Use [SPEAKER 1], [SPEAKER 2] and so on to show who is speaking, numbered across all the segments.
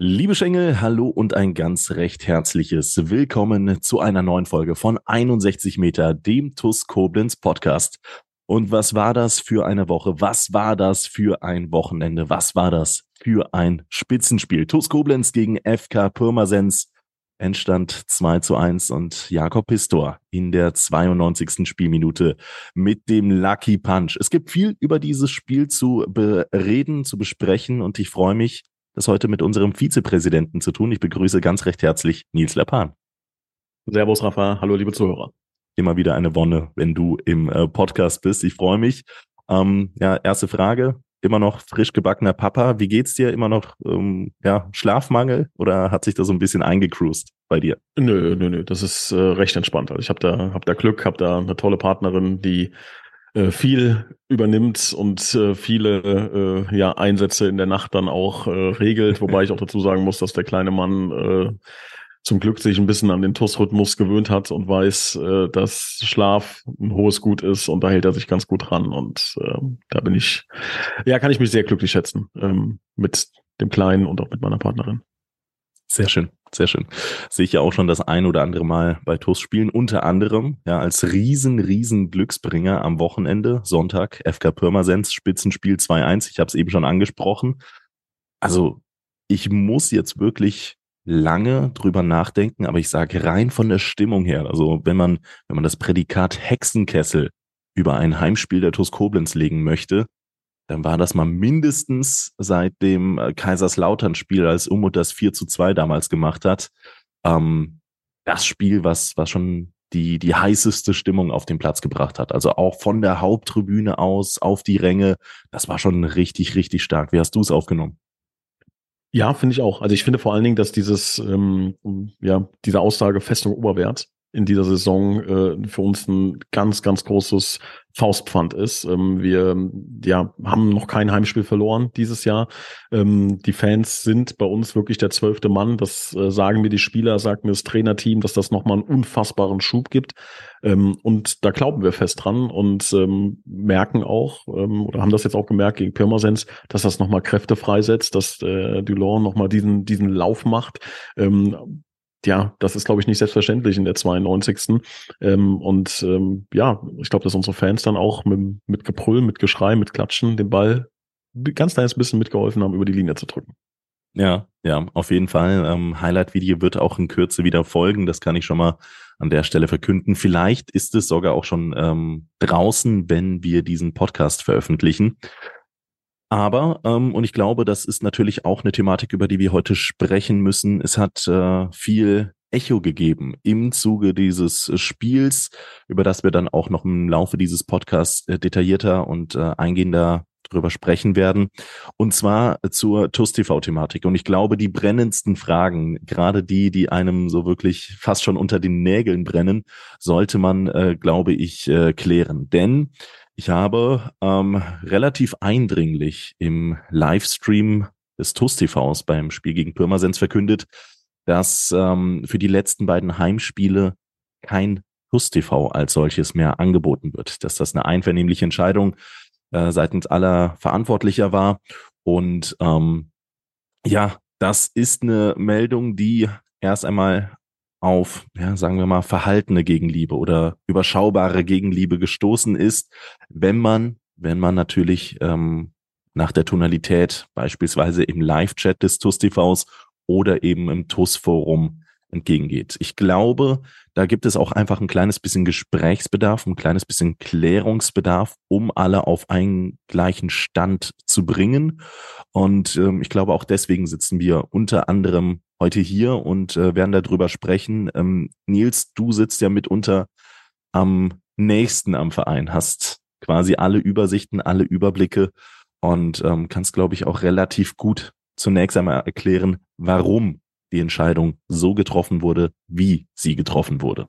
[SPEAKER 1] Liebe Schengel, hallo und ein ganz recht herzliches Willkommen zu einer neuen Folge von 61 Meter, dem TUS Koblenz Podcast. Und was war das für eine Woche? Was war das für ein Wochenende? Was war das für ein Spitzenspiel? TUS Koblenz gegen FK Pirmasens. Endstand 2 zu 1 und Jakob Pistor in der 92. Spielminute mit dem Lucky Punch. Es gibt viel über dieses Spiel zu bereden, zu besprechen und ich freue mich, das heute mit unserem Vizepräsidenten zu tun. Ich begrüße ganz recht herzlich Nils Leppan.
[SPEAKER 2] Servus, Rafa. Hallo, liebe Zuhörer.
[SPEAKER 1] Immer wieder eine Wonne, wenn du im äh, Podcast bist. Ich freue mich. Ähm, ja, erste Frage. Immer noch frisch gebackener Papa. Wie geht's dir? Immer noch ähm, ja, Schlafmangel oder hat sich das so ein bisschen eingecruised bei dir?
[SPEAKER 2] Nö, nö, nö. Das ist äh, recht entspannt. Also ich habe da, hab da Glück, habe da eine tolle Partnerin, die äh, viel übernimmt und äh, viele äh, ja, Einsätze in der Nacht dann auch äh, regelt, wobei ich auch dazu sagen muss, dass der kleine Mann äh, zum Glück sich ein bisschen an den TUS-Rhythmus gewöhnt hat und weiß, äh, dass Schlaf ein hohes Gut ist und da hält er sich ganz gut dran und äh, da bin ich, ja, kann ich mich sehr glücklich schätzen ähm, mit dem Kleinen und auch mit meiner Partnerin.
[SPEAKER 1] Sehr schön, sehr schön. Sehe ich ja auch schon das ein oder andere Mal bei TUS spielen, unter anderem ja als riesen, riesen Glücksbringer am Wochenende, Sonntag, FK Pirmasens, Spitzenspiel 2-1. Ich habe es eben schon angesprochen. Also ich muss jetzt wirklich lange drüber nachdenken, aber ich sage rein von der Stimmung her, also wenn man, wenn man das Prädikat Hexenkessel über ein Heimspiel der TUS Koblenz legen möchte, dann war das mal mindestens seit dem äh, Kaiserslautern-Spiel, als Umut das 4 zu 2 damals gemacht hat, ähm, das Spiel, was, was schon die, die heißeste Stimmung auf den Platz gebracht hat. Also auch von der Haupttribüne aus auf die Ränge. Das war schon richtig, richtig stark. Wie hast du es aufgenommen?
[SPEAKER 2] Ja, finde ich auch. Also ich finde vor allen Dingen, dass dieses, ähm, ja, diese Aussage Festung Oberwert in dieser Saison äh, für uns ein ganz, ganz großes Faustpfand ist. Ähm, wir ja, haben noch kein Heimspiel verloren dieses Jahr. Ähm, die Fans sind bei uns wirklich der zwölfte Mann. Das äh, sagen mir die Spieler, sagt mir das Trainerteam, dass das nochmal einen unfassbaren Schub gibt. Ähm, und da glauben wir fest dran und ähm, merken auch, ähm, oder haben das jetzt auch gemerkt gegen Pirmasens, dass das nochmal Kräfte freisetzt, dass äh, Dulon nochmal diesen, diesen Lauf macht. Ja, das ist, glaube ich, nicht selbstverständlich in der 92. Ähm, und ähm, ja, ich glaube, dass unsere Fans dann auch mit, mit Gebrüll, mit Geschrei, mit Klatschen den Ball ganz kleines bisschen mitgeholfen haben, über die Linie zu drücken.
[SPEAKER 1] Ja, ja, auf jeden Fall. Ähm, Highlight-Video wird auch in Kürze wieder folgen. Das kann ich schon mal an der Stelle verkünden. Vielleicht ist es sogar auch schon ähm, draußen, wenn wir diesen Podcast veröffentlichen. Aber, ähm, und ich glaube, das ist natürlich auch eine Thematik, über die wir heute sprechen müssen. Es hat äh, viel Echo gegeben im Zuge dieses Spiels, über das wir dann auch noch im Laufe dieses Podcasts äh, detaillierter und äh, eingehender drüber sprechen werden. Und zwar zur TUS-TV-Thematik. Und ich glaube, die brennendsten Fragen, gerade die, die einem so wirklich fast schon unter den Nägeln brennen, sollte man, äh, glaube ich, äh, klären. Denn ich habe ähm, relativ eindringlich im Livestream des TUS TVs beim Spiel gegen Pirmasens verkündet, dass ähm, für die letzten beiden Heimspiele kein TUS TV als solches mehr angeboten wird, dass das eine einvernehmliche Entscheidung äh, seitens aller Verantwortlicher war. Und ähm, ja, das ist eine Meldung, die erst einmal auf, ja, sagen wir mal, verhaltene Gegenliebe oder überschaubare Gegenliebe gestoßen ist, wenn man, wenn man natürlich ähm, nach der Tonalität beispielsweise im Live-Chat des TUS TVs oder eben im TUS-Forum entgegengeht. Ich glaube, da gibt es auch einfach ein kleines bisschen Gesprächsbedarf, ein kleines bisschen Klärungsbedarf, um alle auf einen gleichen Stand zu bringen. Und ähm, ich glaube, auch deswegen sitzen wir unter anderem heute hier und äh, werden darüber sprechen. Ähm, Nils, du sitzt ja mitunter am nächsten am Verein, hast quasi alle Übersichten, alle Überblicke und ähm, kannst, glaube ich, auch relativ gut zunächst einmal erklären, warum die Entscheidung so getroffen wurde, wie sie getroffen wurde.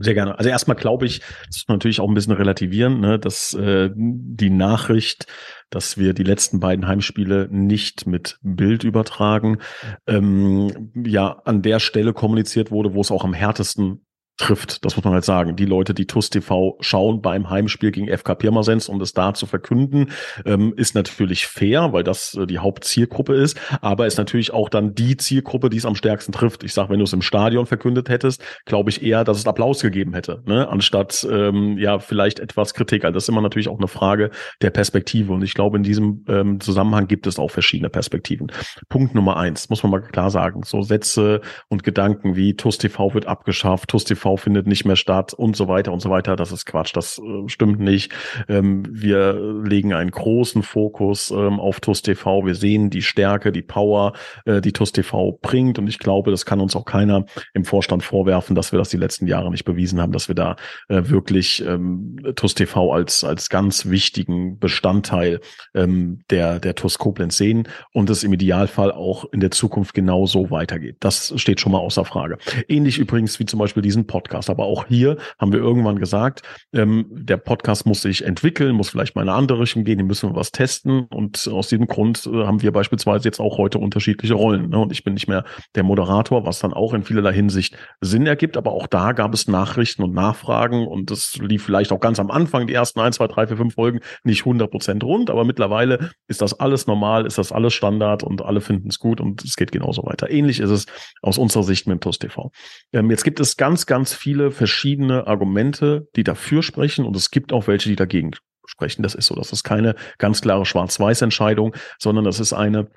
[SPEAKER 2] Sehr gerne. Also erstmal glaube ich, das ist natürlich auch ein bisschen relativieren, ne, dass äh, die Nachricht, dass wir die letzten beiden Heimspiele nicht mit Bild übertragen, ähm, ja an der Stelle kommuniziert wurde, wo es auch am härtesten trifft. Das muss man halt sagen. Die Leute, die TUS TV schauen beim Heimspiel gegen FK Pirmasens, um das da zu verkünden, ähm, ist natürlich fair, weil das äh, die Hauptzielgruppe ist, aber ist natürlich auch dann die Zielgruppe, die es am stärksten trifft. Ich sag, wenn du es im Stadion verkündet hättest, glaube ich eher, dass es Applaus gegeben hätte, ne? anstatt ähm, ja vielleicht etwas Kritik. Also das ist immer natürlich auch eine Frage der Perspektive und ich glaube, in diesem ähm, Zusammenhang gibt es auch verschiedene Perspektiven. Punkt Nummer eins, muss man mal klar sagen, so Sätze und Gedanken wie TUS TV wird abgeschafft, TUS TV TV findet nicht mehr statt und so weiter und so weiter. Das ist Quatsch, das äh, stimmt nicht. Ähm, wir legen einen großen Fokus ähm, auf TUS TV. Wir sehen die Stärke, die Power, äh, die TUS TV bringt und ich glaube, das kann uns auch keiner im Vorstand vorwerfen, dass wir das die letzten Jahre nicht bewiesen haben, dass wir da äh, wirklich ähm, TUS TV als, als ganz wichtigen Bestandteil ähm, der, der TUS Koblenz sehen und es im Idealfall auch in der Zukunft genauso weitergeht. Das steht schon mal außer Frage. Ähnlich übrigens wie zum Beispiel diesen Podcast. Aber auch hier haben wir irgendwann gesagt, ähm, der Podcast muss sich entwickeln, muss vielleicht mal in eine andere Richtung gehen, hier müssen wir was testen. Und aus diesem Grund äh, haben wir beispielsweise jetzt auch heute unterschiedliche Rollen. Ne? Und ich bin nicht mehr der Moderator, was dann auch in vielerlei Hinsicht Sinn ergibt. Aber auch da gab es Nachrichten und Nachfragen und das lief vielleicht auch ganz am Anfang, die ersten ein, zwei, drei, vier, fünf Folgen nicht 100 Prozent rund. Aber mittlerweile ist das alles normal, ist das alles Standard und alle finden es gut und es geht genauso weiter. Ähnlich ist es aus unserer Sicht mit dem TUS TV. Ähm, jetzt gibt es ganz, ganz ganz viele verschiedene Argumente, die dafür sprechen und es gibt auch welche, die dagegen sprechen. Das ist so. Das ist keine ganz klare Schwarz-Weiß-Entscheidung, sondern das ist eine,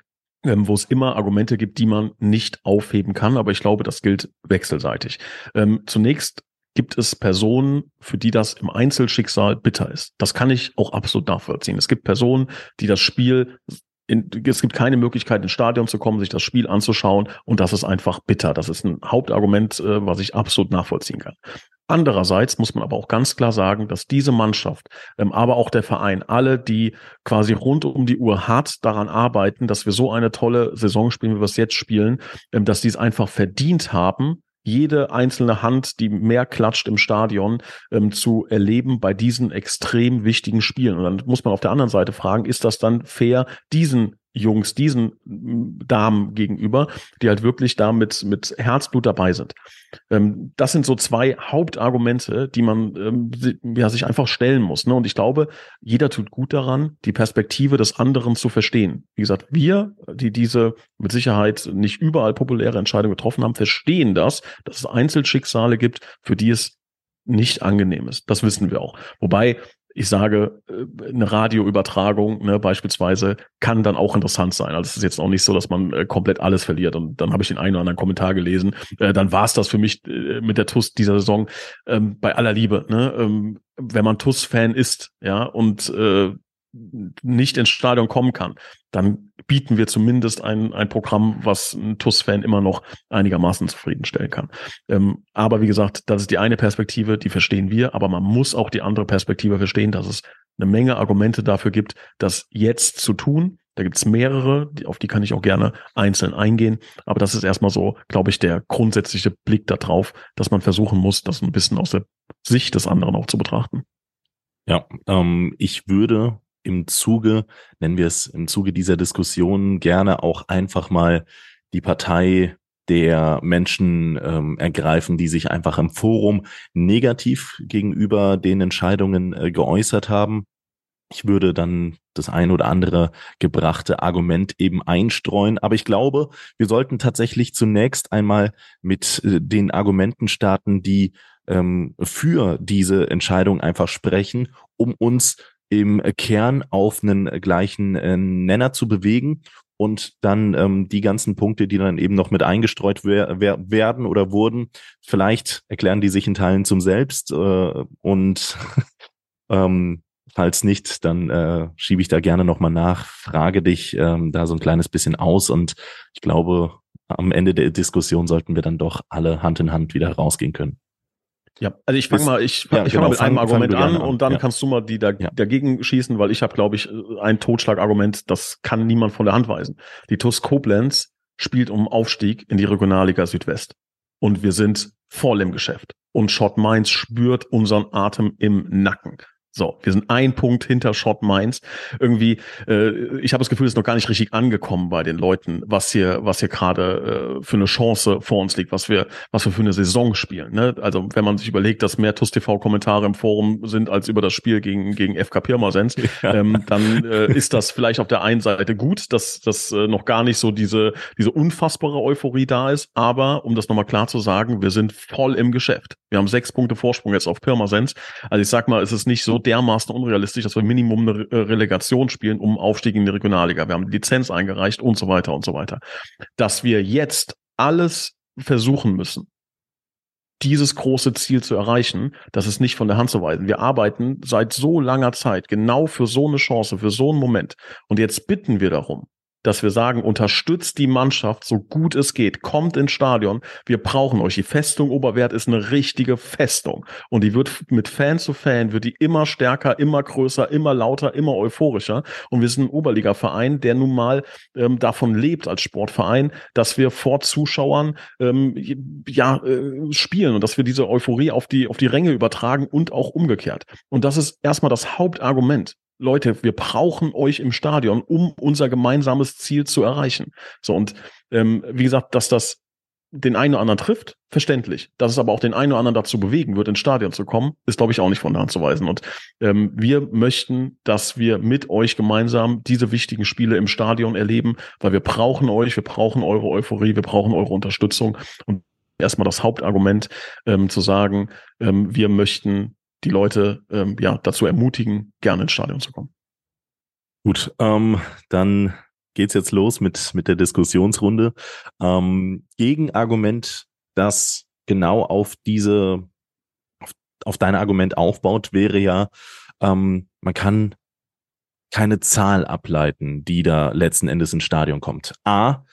[SPEAKER 2] ähm, wo es immer Argumente gibt, die man nicht aufheben kann. Aber ich glaube, das gilt wechselseitig. Ähm, zunächst gibt es Personen, für die das im Einzelschicksal bitter ist. Das kann ich auch absolut nachvollziehen. Es gibt Personen, die das Spiel in, es gibt keine Möglichkeit, ins Stadion zu kommen, sich das Spiel anzuschauen und das ist einfach bitter. Das ist ein Hauptargument, äh, was ich absolut nachvollziehen kann. Andererseits muss man aber auch ganz klar sagen, dass diese Mannschaft, ähm, aber auch der Verein, alle, die quasi rund um die Uhr hart daran arbeiten, dass wir so eine tolle Saison spielen, wie wir es jetzt spielen, ähm, dass die es einfach verdient haben, jede einzelne Hand, die mehr klatscht im Stadion, ähm, zu erleben bei diesen extrem wichtigen Spielen. Und dann muss man auf der anderen Seite fragen, ist das dann fair, diesen Jungs, diesen Damen gegenüber, die halt wirklich da mit, mit Herzblut dabei sind. Ähm, das sind so zwei Hauptargumente, die man ähm, ja, sich einfach stellen muss. Ne? Und ich glaube, jeder tut gut daran, die Perspektive des anderen zu verstehen. Wie gesagt, wir, die diese mit Sicherheit nicht überall populäre Entscheidung getroffen haben, verstehen das, dass es Einzelschicksale gibt, für die es nicht angenehm ist. Das wissen wir auch. Wobei ich sage, äh, eine Radioübertragung ne, beispielsweise kann dann auch interessant sein. Also es ist jetzt auch nicht so, dass man äh, komplett alles verliert. Und dann habe ich den einen oder anderen Kommentar gelesen. Äh, dann war es das für mich äh, mit der TUS dieser Saison ähm, bei aller Liebe. Ne? Ähm, wenn man TUS-Fan ist, ja, und äh, nicht ins Stadion kommen kann, dann bieten wir zumindest ein, ein Programm, was ein TUS-Fan immer noch einigermaßen zufriedenstellen kann. Ähm, aber wie gesagt, das ist die eine Perspektive, die verstehen wir, aber man muss auch die andere Perspektive verstehen, dass es eine Menge Argumente dafür gibt, das jetzt zu tun. Da gibt es mehrere, auf die kann ich auch gerne einzeln eingehen. Aber das ist erstmal so, glaube ich, der grundsätzliche Blick darauf, dass man versuchen muss, das ein bisschen aus der Sicht des anderen auch zu betrachten.
[SPEAKER 1] Ja, ähm, ich würde im Zuge, nennen wir es im Zuge dieser Diskussion gerne auch einfach mal die Partei der Menschen ähm, ergreifen, die sich einfach im Forum negativ gegenüber den Entscheidungen äh, geäußert haben. Ich würde dann das ein oder andere gebrachte Argument eben einstreuen. Aber ich glaube, wir sollten tatsächlich zunächst einmal mit äh, den Argumenten starten, die ähm, für diese Entscheidung einfach sprechen, um uns im Kern auf einen gleichen äh, Nenner zu bewegen und dann ähm, die ganzen Punkte, die dann eben noch mit eingestreut wer wer werden oder wurden, vielleicht erklären die sich in Teilen zum Selbst äh, und ähm, falls nicht, dann äh, schiebe ich da gerne nochmal nach, frage dich ähm, da so ein kleines bisschen aus und ich glaube, am Ende der Diskussion sollten wir dann doch alle Hand in Hand wieder rausgehen können.
[SPEAKER 2] Ja, also ich fange mal, ich, ja, ich genau, fang mal mit einem Argument an, an, und dann ja. kannst du mal die da, ja. dagegen schießen, weil ich habe, glaube ich, ein Totschlagargument, das kann niemand von der Hand weisen. Die TUS Koblenz spielt um Aufstieg in die Regionalliga Südwest. Und wir sind voll im Geschäft. Und Schott Mainz spürt unseren Atem im Nacken. So, wir sind ein Punkt hinter Shot Mainz. Irgendwie, äh, ich habe das Gefühl, es ist noch gar nicht richtig angekommen bei den Leuten, was hier, was hier gerade äh, für eine Chance vor uns liegt, was wir, was wir für eine Saison spielen. Ne? Also wenn man sich überlegt, dass mehr TUS TV-Kommentare im Forum sind als über das Spiel gegen gegen FK Pirmasens, ja. ähm, dann äh, ist das vielleicht auf der einen Seite gut, dass dass äh, noch gar nicht so diese diese unfassbare Euphorie da ist. Aber um das nochmal klar zu sagen, wir sind voll im Geschäft. Wir haben sechs Punkte Vorsprung jetzt auf Pirmasens. Also ich sag mal, es ist nicht so dermaßen unrealistisch, dass wir Minimum eine äh, Relegation spielen, um Aufstieg in die Regionalliga. Wir haben Lizenz eingereicht und so weiter und so weiter. Dass wir jetzt alles versuchen müssen, dieses große Ziel zu erreichen, das ist nicht von der Hand zu weisen. Wir arbeiten seit so langer Zeit genau für so eine Chance, für so einen Moment. Und jetzt bitten wir darum, dass wir sagen, unterstützt die Mannschaft so gut es geht, kommt ins Stadion, wir brauchen euch. Die Festung Oberwert ist eine richtige Festung und die wird mit Fan zu Fan, wird die immer stärker, immer größer, immer lauter, immer euphorischer und wir sind ein Oberliga-Verein, der nun mal ähm, davon lebt als Sportverein, dass wir vor Zuschauern ähm, ja äh, spielen und dass wir diese Euphorie auf die auf die Ränge übertragen und auch umgekehrt. Und das ist erstmal das Hauptargument. Leute, wir brauchen euch im Stadion, um unser gemeinsames Ziel zu erreichen. So, und ähm, wie gesagt, dass das den einen oder anderen trifft, verständlich. Dass es aber auch den einen oder anderen dazu bewegen wird, ins Stadion zu kommen, ist, glaube ich, auch nicht von der Hand zu weisen. Und ähm, wir möchten, dass wir mit euch gemeinsam diese wichtigen Spiele im Stadion erleben, weil wir brauchen euch, wir brauchen eure Euphorie, wir brauchen eure Unterstützung. Und erstmal das Hauptargument ähm, zu sagen, ähm, wir möchten die Leute ähm, ja dazu ermutigen, gerne ins Stadion zu kommen.
[SPEAKER 1] Gut, ähm, dann geht's jetzt los mit mit der Diskussionsrunde. Ähm, Gegenargument, das genau auf diese auf, auf dein Argument aufbaut, wäre ja, ähm, man kann keine Zahl ableiten, die da letzten Endes ins Stadion kommt. A,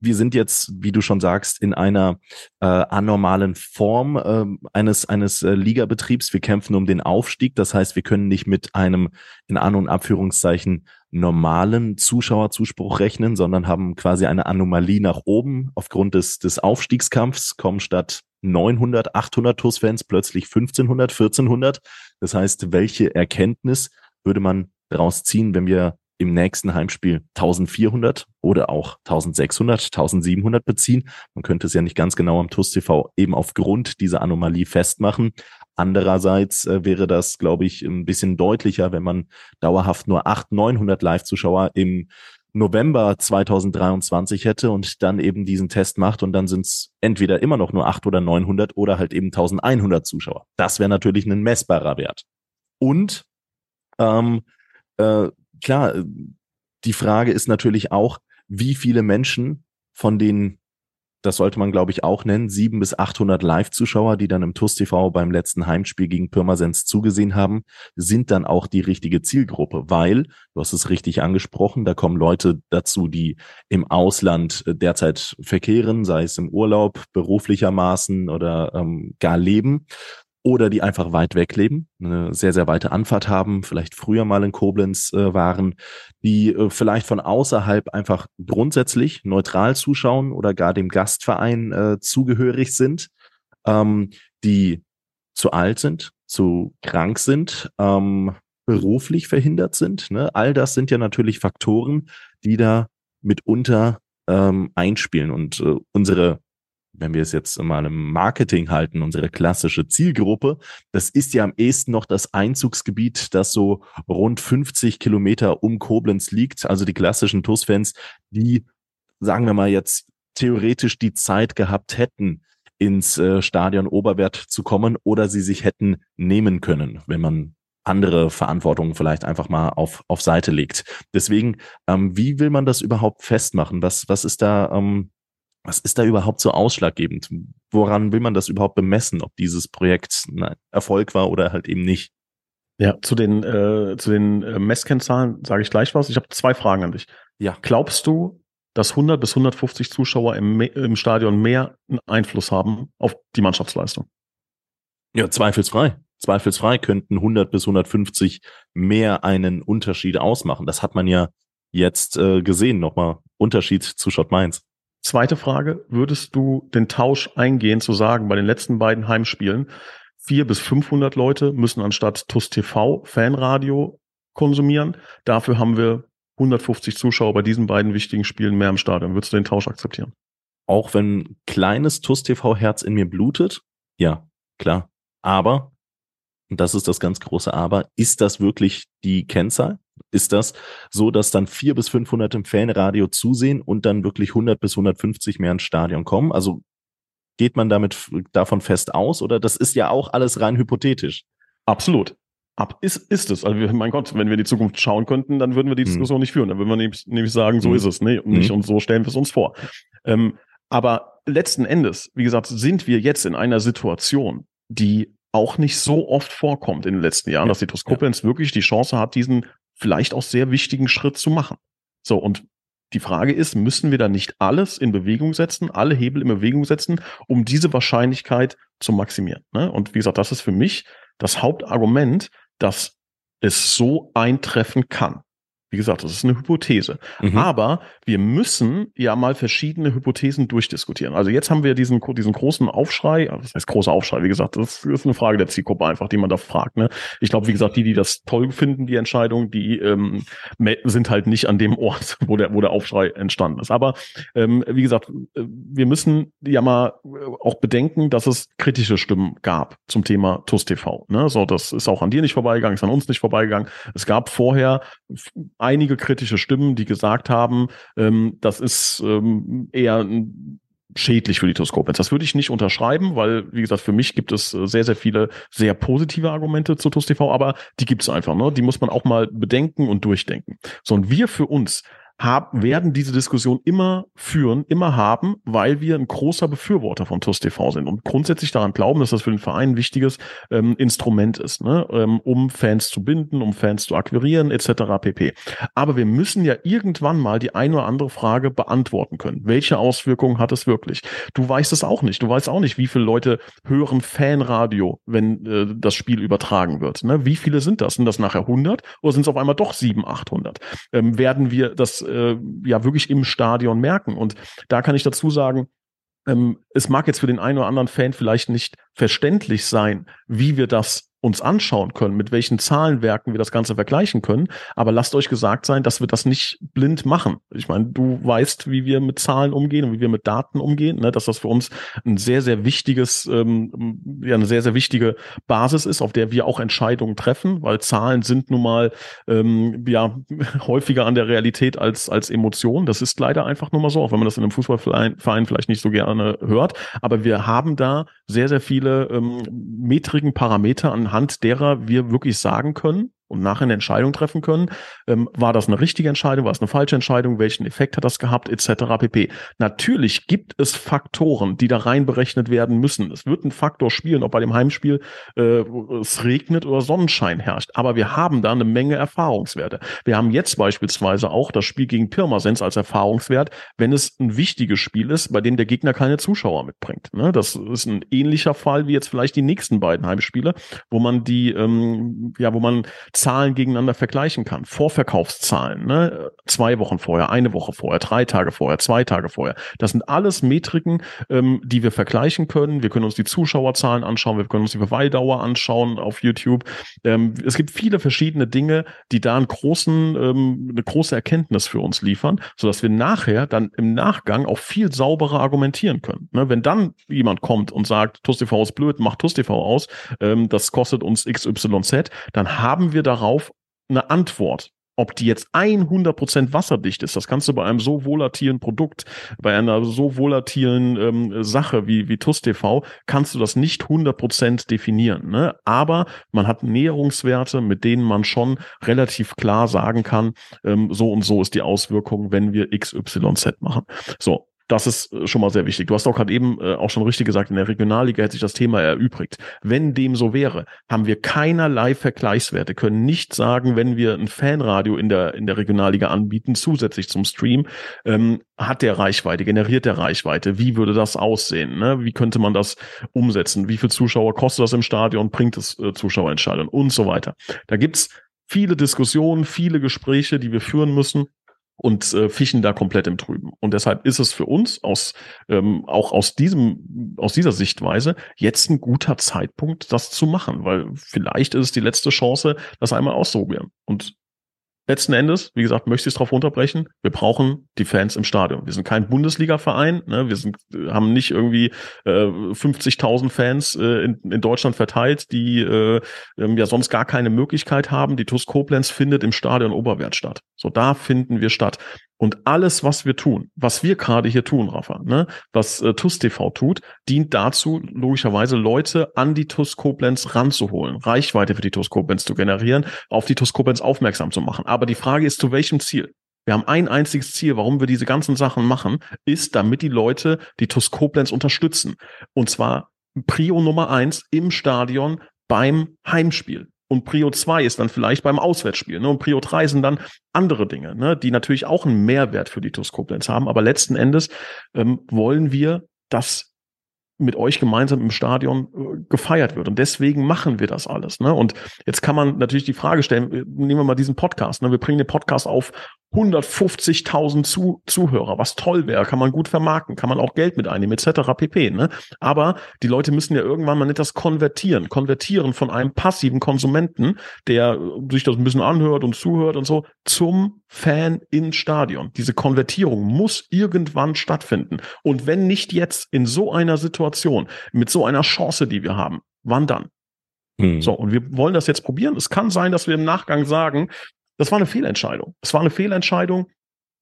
[SPEAKER 1] wir sind jetzt, wie du schon sagst, in einer äh, anormalen Form äh, eines, eines äh, Ligabetriebs. Wir kämpfen um den Aufstieg. Das heißt, wir können nicht mit einem in An- und Abführungszeichen normalen Zuschauerzuspruch rechnen, sondern haben quasi eine Anomalie nach oben. Aufgrund des, des Aufstiegskampfs kommen statt 900, 800 TUS-Fans plötzlich 1500, 1400. Das heißt, welche Erkenntnis würde man daraus ziehen, wenn wir im nächsten Heimspiel 1400 oder auch 1600, 1700 beziehen. Man könnte es ja nicht ganz genau am TUS TV eben aufgrund dieser Anomalie festmachen. Andererseits äh, wäre das, glaube ich, ein bisschen deutlicher, wenn man dauerhaft nur 800, 900 Live-Zuschauer im November 2023 hätte und dann eben diesen Test macht und dann sind es entweder immer noch nur 8 oder 900 oder halt eben 1100 Zuschauer. Das wäre natürlich ein messbarer Wert. Und ähm, äh, klar, äh, die Frage ist natürlich auch, wie viele Menschen von den, das sollte man glaube ich auch nennen, sieben bis 800 Live-Zuschauer, die dann im TUS TV beim letzten Heimspiel gegen Pirmasens zugesehen haben, sind dann auch die richtige Zielgruppe, weil, du hast es richtig angesprochen, da kommen Leute dazu, die im Ausland äh, derzeit verkehren, sei es im Urlaub, beruflichermaßen oder ähm, gar leben oder die einfach weit weg leben, eine sehr, sehr weite Anfahrt haben, vielleicht früher mal in Koblenz äh, waren, die äh, vielleicht von außerhalb einfach grundsätzlich neutral zuschauen oder gar dem Gastverein äh, zugehörig sind, ähm, die zu alt sind, zu krank sind, ähm, beruflich verhindert sind. Ne? All das sind ja natürlich Faktoren, die da mitunter ähm, einspielen. Und äh, unsere wenn wir es jetzt mal im Marketing halten, unsere klassische Zielgruppe, das ist ja am ehesten noch das Einzugsgebiet, das so rund 50 Kilometer um Koblenz liegt. Also die klassischen TUS-Fans, die, sagen wir mal jetzt, theoretisch die Zeit gehabt hätten, ins äh, Stadion Oberwert zu kommen oder sie sich hätten nehmen können, wenn man andere Verantwortungen vielleicht einfach mal auf, auf Seite legt. Deswegen, ähm, wie will man das überhaupt festmachen? Was, was ist da ähm, was ist da überhaupt so ausschlaggebend? Woran will man das überhaupt bemessen, ob dieses Projekt ein Erfolg war oder halt eben nicht?
[SPEAKER 2] Ja, zu den, äh, zu den äh, Messkennzahlen sage ich gleich was. Ich habe zwei Fragen an dich. Ja. Glaubst du, dass 100 bis 150 Zuschauer im, im Stadion mehr Einfluss haben auf die Mannschaftsleistung?
[SPEAKER 1] Ja, zweifelsfrei. Zweifelsfrei könnten 100 bis 150 mehr einen Unterschied ausmachen. Das hat man ja jetzt äh, gesehen, nochmal Unterschied zu Schott Mainz.
[SPEAKER 2] Zweite Frage, würdest du den Tausch eingehen zu sagen, bei den letzten beiden Heimspielen, vier bis 500 Leute müssen anstatt TUS TV Fanradio konsumieren. Dafür haben wir 150 Zuschauer bei diesen beiden wichtigen Spielen mehr im Stadion. Würdest du den Tausch akzeptieren?
[SPEAKER 1] Auch wenn kleines TUS TV Herz in mir blutet? Ja, klar. Aber, und das ist das ganz große Aber, ist das wirklich die Kennzahl? Ist das so, dass dann vier bis 500 im Fanradio zusehen und dann wirklich 100 bis 150 mehr ins Stadion kommen? Also geht man damit davon fest aus oder das ist ja auch alles rein hypothetisch?
[SPEAKER 2] Absolut. Ab ist, ist es. Also, mein Gott, wenn wir in die Zukunft schauen könnten, dann würden wir die hm. Diskussion mhm. nicht führen. Dann würden wir nämlich, nämlich sagen, so mhm. ist es, ne? Und nicht mhm. und so stellen wir es uns vor. Ähm, aber letzten Endes, wie gesagt, sind wir jetzt in einer Situation, die auch nicht so oft vorkommt in den letzten Jahren, ja. dass die TuS Koblenz ja. wirklich die Chance hat, diesen vielleicht auch sehr wichtigen Schritt zu machen. So, und die Frage ist, müssen wir da nicht alles in Bewegung setzen, alle Hebel in Bewegung setzen, um diese Wahrscheinlichkeit zu maximieren? Ne? Und wie gesagt, das ist für mich das Hauptargument, dass es so eintreffen kann. Wie gesagt, das ist eine Hypothese. Mhm. Aber wir müssen ja mal verschiedene Hypothesen durchdiskutieren. Also jetzt haben wir diesen, diesen großen Aufschrei, das heißt großer Aufschrei, wie gesagt, das ist eine Frage der Zielgruppe einfach, die man da fragt. Ne? Ich glaube, wie gesagt, die, die das toll finden, die Entscheidung, die ähm, sind halt nicht an dem Ort, wo der, wo der Aufschrei entstanden ist. Aber ähm, wie gesagt, äh, wir müssen ja mal äh, auch bedenken, dass es kritische Stimmen gab zum Thema TUS TV. Ne? So, das ist auch an dir nicht vorbeigegangen, ist an uns nicht vorbeigegangen. Es gab vorher einige kritische Stimmen, die gesagt haben, ähm, das ist ähm, eher schädlich für die Toskopens. Das würde ich nicht unterschreiben, weil, wie gesagt, für mich gibt es äh, sehr, sehr viele sehr positive Argumente zu TUS TV, aber die gibt es einfach. Ne? Die muss man auch mal bedenken und durchdenken. So, und wir für uns haben, werden diese Diskussion immer führen, immer haben, weil wir ein großer Befürworter von TUS TV sind und grundsätzlich daran glauben, dass das für den Verein ein wichtiges ähm, Instrument ist, ne? ähm, um Fans zu binden, um Fans zu akquirieren, etc. pp. Aber wir müssen ja irgendwann mal die eine oder andere Frage beantworten können. Welche Auswirkungen hat es wirklich? Du weißt es auch nicht. Du weißt auch nicht, wie viele Leute hören Fanradio, wenn äh, das Spiel übertragen wird. Ne? Wie viele sind das? Sind das nachher 100 oder sind es auf einmal doch 700, 800? Ähm, werden wir das äh, ja wirklich im Stadion merken. Und da kann ich dazu sagen, ähm, es mag jetzt für den einen oder anderen Fan vielleicht nicht verständlich sein, wie wir das uns anschauen können, mit welchen Zahlenwerken wir das Ganze vergleichen können. Aber lasst euch gesagt sein, dass wir das nicht blind machen. Ich meine, du weißt, wie wir mit Zahlen umgehen und wie wir mit Daten umgehen, ne? dass das für uns ein sehr, sehr wichtiges, ähm, ja, eine sehr, sehr wichtige Basis ist, auf der wir auch Entscheidungen treffen, weil Zahlen sind nun mal ähm, ja häufiger an der Realität als, als Emotionen. Das ist leider einfach nur mal so, auch wenn man das in einem Fußballverein vielleicht nicht so gerne hört. Aber wir haben da sehr, sehr viele ähm, metrigen Parameter, anhand derer wir wirklich sagen können, und nachher eine Entscheidung treffen können. Ähm, war das eine richtige Entscheidung? War es eine falsche Entscheidung? Welchen Effekt hat das gehabt? Etc. pp. Natürlich gibt es Faktoren, die da rein berechnet werden müssen. Es wird ein Faktor spielen, ob bei dem Heimspiel äh, es regnet oder Sonnenschein herrscht. Aber wir haben da eine Menge Erfahrungswerte. Wir haben jetzt beispielsweise auch das Spiel gegen Pirmasens als Erfahrungswert, wenn es ein wichtiges Spiel ist, bei dem der Gegner keine Zuschauer mitbringt. Ne? Das ist ein ähnlicher Fall wie jetzt vielleicht die nächsten beiden Heimspiele, wo man die, ähm, ja, wo man Zahlen gegeneinander vergleichen kann. Vorverkaufszahlen, ne? zwei Wochen vorher, eine Woche vorher, drei Tage vorher, zwei Tage vorher. Das sind alles Metriken, ähm, die wir vergleichen können. Wir können uns die Zuschauerzahlen anschauen, wir können uns die Verweildauer anschauen auf YouTube. Ähm, es gibt viele verschiedene Dinge, die da einen großen, ähm, eine große Erkenntnis für uns liefern, sodass wir nachher dann im Nachgang auch viel sauberer argumentieren können. Ne? Wenn dann jemand kommt und sagt, TUSTV ist blöd, macht TUSTV aus, ähm, das kostet uns XYZ, dann haben wir da darauf eine Antwort. Ob die jetzt 100% wasserdicht ist, das kannst du bei einem so volatilen Produkt, bei einer so volatilen ähm, Sache wie, wie TUS TV, kannst du das nicht 100% definieren. Ne? Aber man hat Näherungswerte, mit denen man schon relativ klar sagen kann, ähm, so und so ist die Auswirkung, wenn wir XYZ machen. So, das ist äh, schon mal sehr wichtig. Du hast auch gerade eben äh, auch schon richtig gesagt, in der Regionalliga hätte sich das Thema erübrigt. Wenn dem so wäre, haben wir keinerlei Vergleichswerte, können nicht sagen, wenn wir ein Fanradio in der, in der Regionalliga anbieten, zusätzlich zum Stream, ähm, hat der Reichweite, generiert der Reichweite, wie würde das aussehen, ne? wie könnte man das umsetzen, wie viel Zuschauer kostet das im Stadion, bringt es äh, Zuschauerentscheidungen und so weiter. Da gibt's viele Diskussionen, viele Gespräche, die wir führen müssen und äh, fischen da komplett im Trüben. Und deshalb ist es für uns aus ähm, auch aus diesem aus dieser Sichtweise jetzt ein guter Zeitpunkt, das zu machen, weil vielleicht ist es die letzte Chance, das einmal auszuprobieren. Und letzten Endes, wie gesagt, möchte ich es darauf runterbrechen, wir brauchen die Fans im Stadion. Wir sind kein Bundesliga-Verein, ne? wir sind, haben nicht irgendwie äh, 50.000 Fans äh, in, in Deutschland verteilt, die äh, ähm, ja sonst gar keine Möglichkeit haben. Die TuS Koblenz findet im Stadion Oberwert statt. So, da finden wir statt. Und alles, was wir tun, was wir gerade hier tun, Rafa, ne, was äh, TUS TV tut, dient dazu, logischerweise Leute an die TUS Koblenz ranzuholen, Reichweite für die TUS Koblenz zu generieren, auf die TUS Koblenz aufmerksam zu machen. Aber die Frage ist, zu welchem Ziel? Wir haben ein einziges Ziel, warum wir diese ganzen Sachen machen, ist, damit die Leute die TUS Koblenz unterstützen. Und zwar Prio Nummer eins im Stadion beim Heimspiel. Und Prio 2 ist dann vielleicht beim Auswärtsspiel. Ne? Und Prio 3 sind dann andere Dinge, ne? die natürlich auch einen Mehrwert für die TuS haben. Aber letzten Endes ähm, wollen wir, dass mit euch gemeinsam im Stadion äh, gefeiert wird. Und deswegen machen wir das alles. Ne? Und jetzt kann man natürlich die Frage stellen, äh, nehmen wir mal diesen Podcast. Ne? Wir bringen den Podcast auf 150.000 Zu Zuhörer, was toll wäre, kann man gut vermarkten, kann man auch Geld mit einnehmen, etc. pp. Ne? Aber die Leute müssen ja irgendwann mal etwas konvertieren, konvertieren von einem passiven Konsumenten, der sich das ein bisschen anhört und zuhört und so, zum Fan im Stadion. Diese Konvertierung muss irgendwann stattfinden. Und wenn nicht jetzt in so einer Situation, mit so einer Chance, die wir haben, wann dann? Hm. So, und wir wollen das jetzt probieren. Es kann sein, dass wir im Nachgang sagen, das war eine Fehlentscheidung. Es war eine Fehlentscheidung.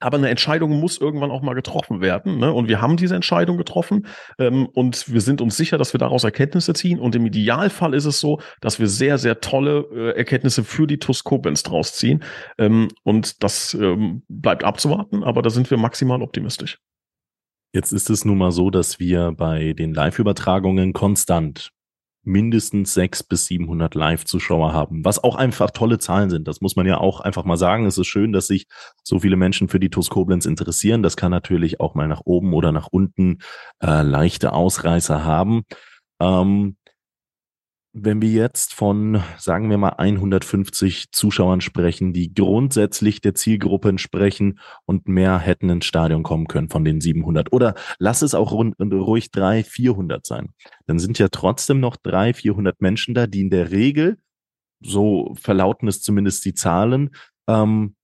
[SPEAKER 2] Aber eine Entscheidung muss irgendwann auch mal getroffen werden. Ne? Und wir haben diese Entscheidung getroffen. Ähm, und wir sind uns sicher, dass wir daraus Erkenntnisse ziehen. Und im Idealfall ist es so, dass wir sehr, sehr tolle äh, Erkenntnisse für die TUS Koblenz draus ziehen. Ähm, und das ähm, bleibt abzuwarten, aber da sind wir maximal optimistisch.
[SPEAKER 1] Jetzt ist es nun mal so, dass wir bei den Live-Übertragungen konstant mindestens sechs bis 700 Live-Zuschauer haben, was auch einfach tolle Zahlen sind. Das muss man ja auch einfach mal sagen. Es ist schön, dass sich so viele Menschen für die TuS Koblenz interessieren. Das kann natürlich auch mal nach oben oder nach unten äh, leichte Ausreißer haben. Ähm, wenn wir jetzt von, sagen wir mal, 150 Zuschauern sprechen, die grundsätzlich der Zielgruppe entsprechen und mehr hätten ins Stadion kommen können von den 700 oder lass es auch rund, ruhig 300, 400 sein, dann sind ja trotzdem noch 300, 400 Menschen da, die in der Regel, so verlauten es zumindest die Zahlen, ähm,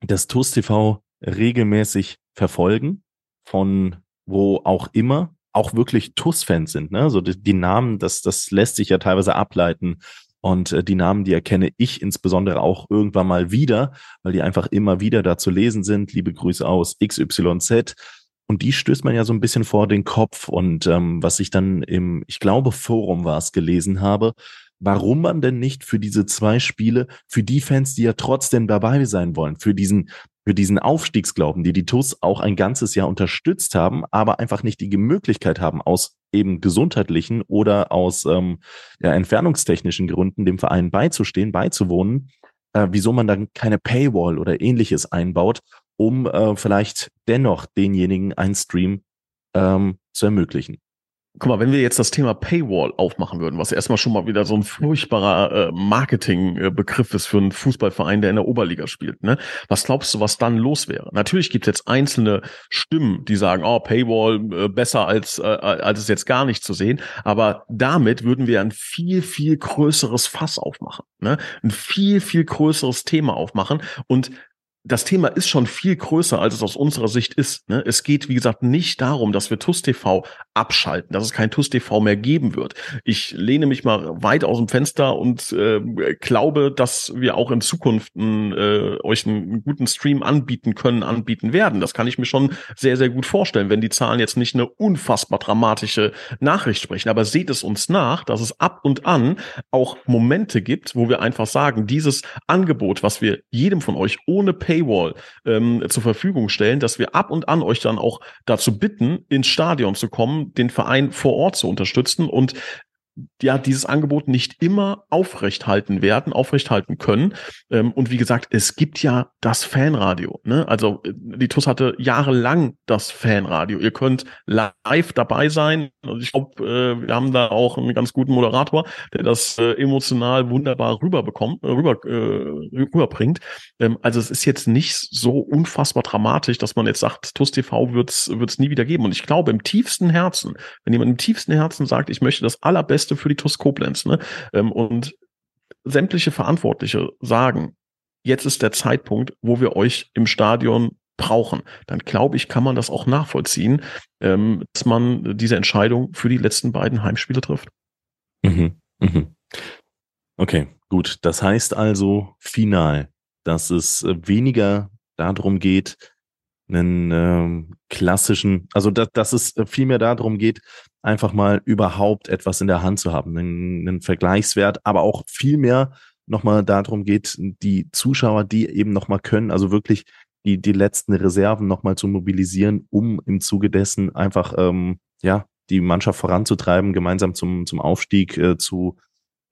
[SPEAKER 1] das TUS TV regelmäßig verfolgen, von wo auch immer auch wirklich TUS-Fans sind. Ne? So die, die, Namen, das, das lässt sich ja teilweise ableiten. Und äh, die Namen, die erkenne ich insbesondere auch irgendwann mal wieder, weil die einfach immer wieder da zu lesen sind. Liebe Grüße aus XYZ. Und die stößt man ja so ein bisschen vor den Kopf. Und ähm, was ich dann im, ich glaube, Forum war es, gelesen habe, warum man denn nicht für diese zwei Spiele, für die Fans, die ja trotzdem dabei sein wollen, für diesen für diesen Aufstiegsglauben, die die TUS auch ein ganzes Jahr unterstützt haben, aber einfach nicht die Möglichkeit haben, aus eben gesundheitlichen oder aus ähm, ja, entfernungstechnischen Gründen dem Verein beizustehen, beizuwohnen, äh, wieso man dann keine Paywall oder ähnliches einbaut, um äh, vielleicht dennoch denjenigen einen Stream ähm, zu ermöglichen
[SPEAKER 2] guck mal, wenn wir jetzt das Thema Paywall aufmachen würden, was erstmal schon mal wieder so ein furchtbarer äh, Marketingbegriff ist für einen Fußballverein, der in der Oberliga spielt, ne? Was glaubst du, was dann los wäre? Natürlich gibt es jetzt einzelne Stimmen, die sagen, oh, Paywall äh, besser als, äh, als es jetzt gar nicht zu sehen. Aber damit würden wir ein viel, viel größeres Fass aufmachen, ne? Ein viel, viel größeres Thema aufmachen. Und das Thema ist schon viel größer, als es aus unserer Sicht ist. Ne? Es geht, wie gesagt, nicht darum, dass wir TUS TV abschalten, dass es kein TUS TV mehr geben wird. Ich lehne mich mal weit aus dem Fenster und äh, glaube, dass wir auch in Zukunft äh, euch einen guten Stream anbieten können, anbieten werden. Das kann ich mir schon sehr, sehr gut vorstellen, wenn die Zahlen jetzt nicht eine unfassbar dramatische Nachricht sprechen. Aber seht es uns nach, dass es ab und an auch Momente gibt, wo wir einfach sagen, dieses Angebot, was wir jedem von euch ohne Pay Paywall ähm, zur Verfügung stellen, dass wir ab und an euch dann auch dazu bitten, ins Stadion zu kommen, den Verein vor Ort zu unterstützen. Und ja dieses Angebot nicht immer aufrechthalten werden, aufrechthalten können. Ähm, und wie gesagt, es gibt ja das Fanradio. Ne? Also äh, die TUS hatte jahrelang das Fanradio. Ihr könnt live dabei sein. Also ich glaube, äh, wir haben da auch einen ganz guten Moderator, der das äh, emotional wunderbar rüberbekommt, äh, rüber, äh, rüberbringt. Ähm, also es ist jetzt nicht so unfassbar dramatisch, dass man jetzt sagt, TUS TV wird es nie wieder geben. Und ich glaube, im tiefsten Herzen, wenn jemand im tiefsten Herzen sagt, ich möchte das Allerbeste für die TUS Koblenz, ne? Ähm, und sämtliche Verantwortliche sagen, jetzt ist der Zeitpunkt, wo wir euch im Stadion brauchen, dann glaube ich, kann man das auch nachvollziehen, ähm, dass man diese Entscheidung für die letzten beiden Heimspiele trifft.
[SPEAKER 1] Mhm. Mhm. Okay, gut. Das heißt also final, dass es weniger darum geht, einen ähm, klassischen, also dass, dass es viel mehr darum geht, einfach mal überhaupt etwas in der Hand zu haben, einen, einen Vergleichswert, aber auch viel mehr nochmal darum geht, die Zuschauer, die eben nochmal können, also wirklich die, die letzten Reserven nochmal zu mobilisieren, um im Zuge dessen einfach ähm, ja die Mannschaft voranzutreiben, gemeinsam zum, zum Aufstieg äh, zu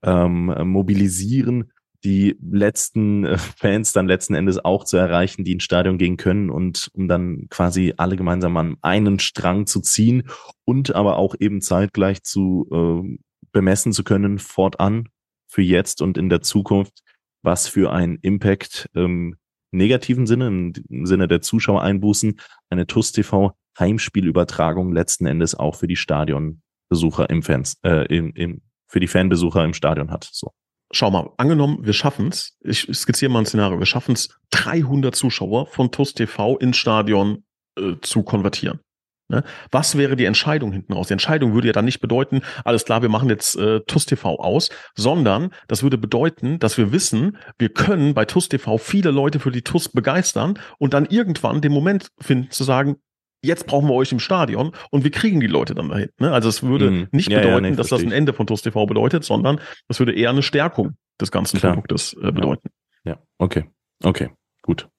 [SPEAKER 1] ähm, mobilisieren die letzten äh, Fans dann letzten Endes auch zu erreichen, die ins Stadion gehen können und um dann quasi alle gemeinsam an einen Strang zu ziehen und aber auch eben zeitgleich zu äh, bemessen zu können, fortan für jetzt und in der Zukunft, was für ein Impact im negativen Sinne, im Sinne der Zuschauereinbußen, eine TUS TV Heimspielübertragung letzten Endes auch für die Stadionbesucher im Fans, äh, im, im, für die Fanbesucher im Stadion hat. So
[SPEAKER 2] schau mal, angenommen, wir schaffen es, ich skizziere mal ein Szenario, wir schaffen es, 300 Zuschauer von TUS TV ins Stadion äh, zu konvertieren. Ne? Was wäre die Entscheidung hinten raus? Die Entscheidung würde ja dann nicht bedeuten, alles klar, wir machen jetzt äh, TUS TV aus, sondern das würde bedeuten, dass wir wissen, wir können bei TUS TV viele Leute für die TUS begeistern und dann irgendwann den Moment finden zu sagen, jetzt brauchen wir euch im Stadion und wir kriegen die Leute dann dahin. Ne? Also es würde mhm. nicht ja, bedeuten, ja, nee, dass das ein Ende von TUS TV bedeutet, sondern das würde eher eine Stärkung des ganzen Klar. Produktes äh, bedeuten.
[SPEAKER 1] Ja. ja, okay. Okay, gut.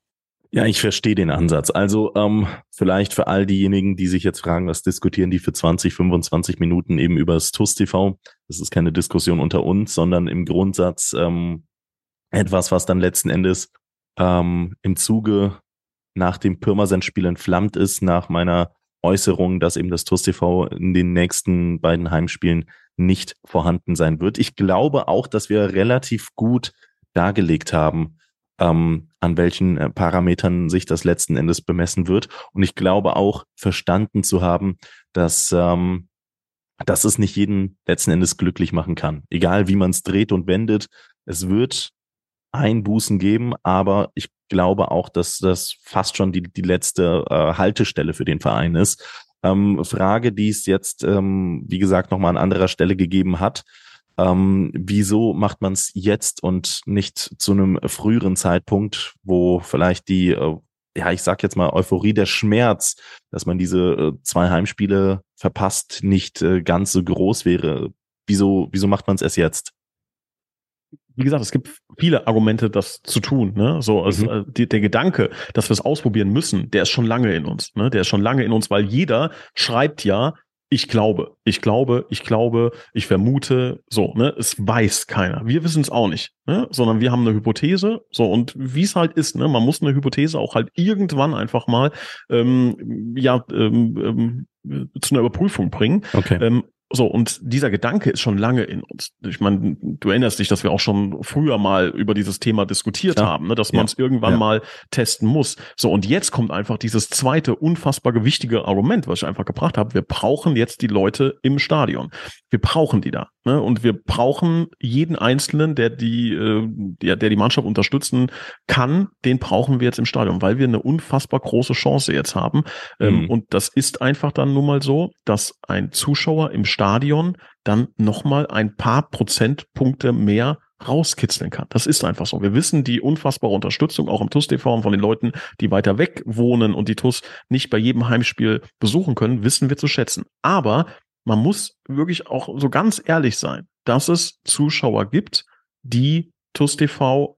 [SPEAKER 1] Ja, ich verstehe den Ansatz. Also ähm, vielleicht für all diejenigen, die sich jetzt fragen, was diskutieren die für 20, 25 Minuten eben über das TUS TV. Das ist keine Diskussion unter uns, sondern im Grundsatz ähm, etwas, was dann letzten Endes ähm, im Zuge nach dem Pirmasens-Spiel entflammt ist, nach meiner Äußerung, dass eben das TUS TV in den nächsten beiden Heimspielen nicht vorhanden sein wird. Ich glaube auch, dass wir relativ gut dargelegt haben, ähm, an welchen äh, Parametern sich das letzten Endes bemessen wird. Und ich glaube auch verstanden zu haben, dass, ähm, dass es nicht jeden letzten Endes glücklich machen kann. Egal wie man es dreht und wendet, es wird Einbußen geben, aber ich glaube auch, dass das fast schon die, die letzte äh, Haltestelle für den Verein ist. Ähm, Frage, die es jetzt, ähm, wie gesagt, nochmal an anderer Stelle gegeben hat. Ähm, wieso macht man es jetzt und nicht zu einem früheren Zeitpunkt, wo vielleicht die, äh, ja, ich sag jetzt mal, Euphorie der Schmerz, dass man diese äh, zwei Heimspiele verpasst, nicht äh, ganz so groß wäre? Wieso, wieso macht man es erst jetzt?
[SPEAKER 2] Wie gesagt, es gibt viele Argumente, das zu tun. Ne? So, also mhm. Äh, die, der Gedanke, dass wir es ausprobieren müssen, der ist schon lange in uns. Ne? Der ist schon lange in uns, weil jeder schreibt ja, ich glaube, ich glaube, ich glaube, ich vermute, so, ne, es weiß keiner. Wir wissen es auch nicht, ne, sondern wir haben eine Hypothese, so, und wie es halt ist, ne, man muss eine Hypothese auch halt irgendwann einfach mal, ähm, ja, ähm, ähm, zu einer Überprüfung bringen.
[SPEAKER 1] Okay.
[SPEAKER 2] Ähm, so, und dieser Gedanke ist schon lange in uns. Ich meine, du erinnerst dich, dass wir auch schon früher mal über dieses Thema diskutiert Klar. haben, ne? dass man es irgendwann ja. mal testen muss. So, und jetzt kommt einfach dieses zweite unfassbar gewichtige Argument, was ich einfach gebracht habe. Wir brauchen jetzt die Leute im Stadion. Wir brauchen die da. Ne? Und wir brauchen jeden Einzelnen, der die, äh, der, der die Mannschaft unterstützen kann, den brauchen wir jetzt im Stadion, weil wir eine unfassbar große Chance jetzt haben. Ähm, mhm. und das ist einfach dann nun mal so, dass ein Zuschauer im Stadion dann nochmal ein paar Prozentpunkte mehr rauskitzeln kann. Das ist einfach so. Wir wissen die unfassbare Unterstützung auch im TUS TV von den Leuten, die weiter weg wohnen und die TUS nicht bei jedem Heimspiel besuchen können, wissen wir zu schätzen. Aber man muss wirklich auch so ganz ehrlich sein, dass es Zuschauer gibt, die TUS TV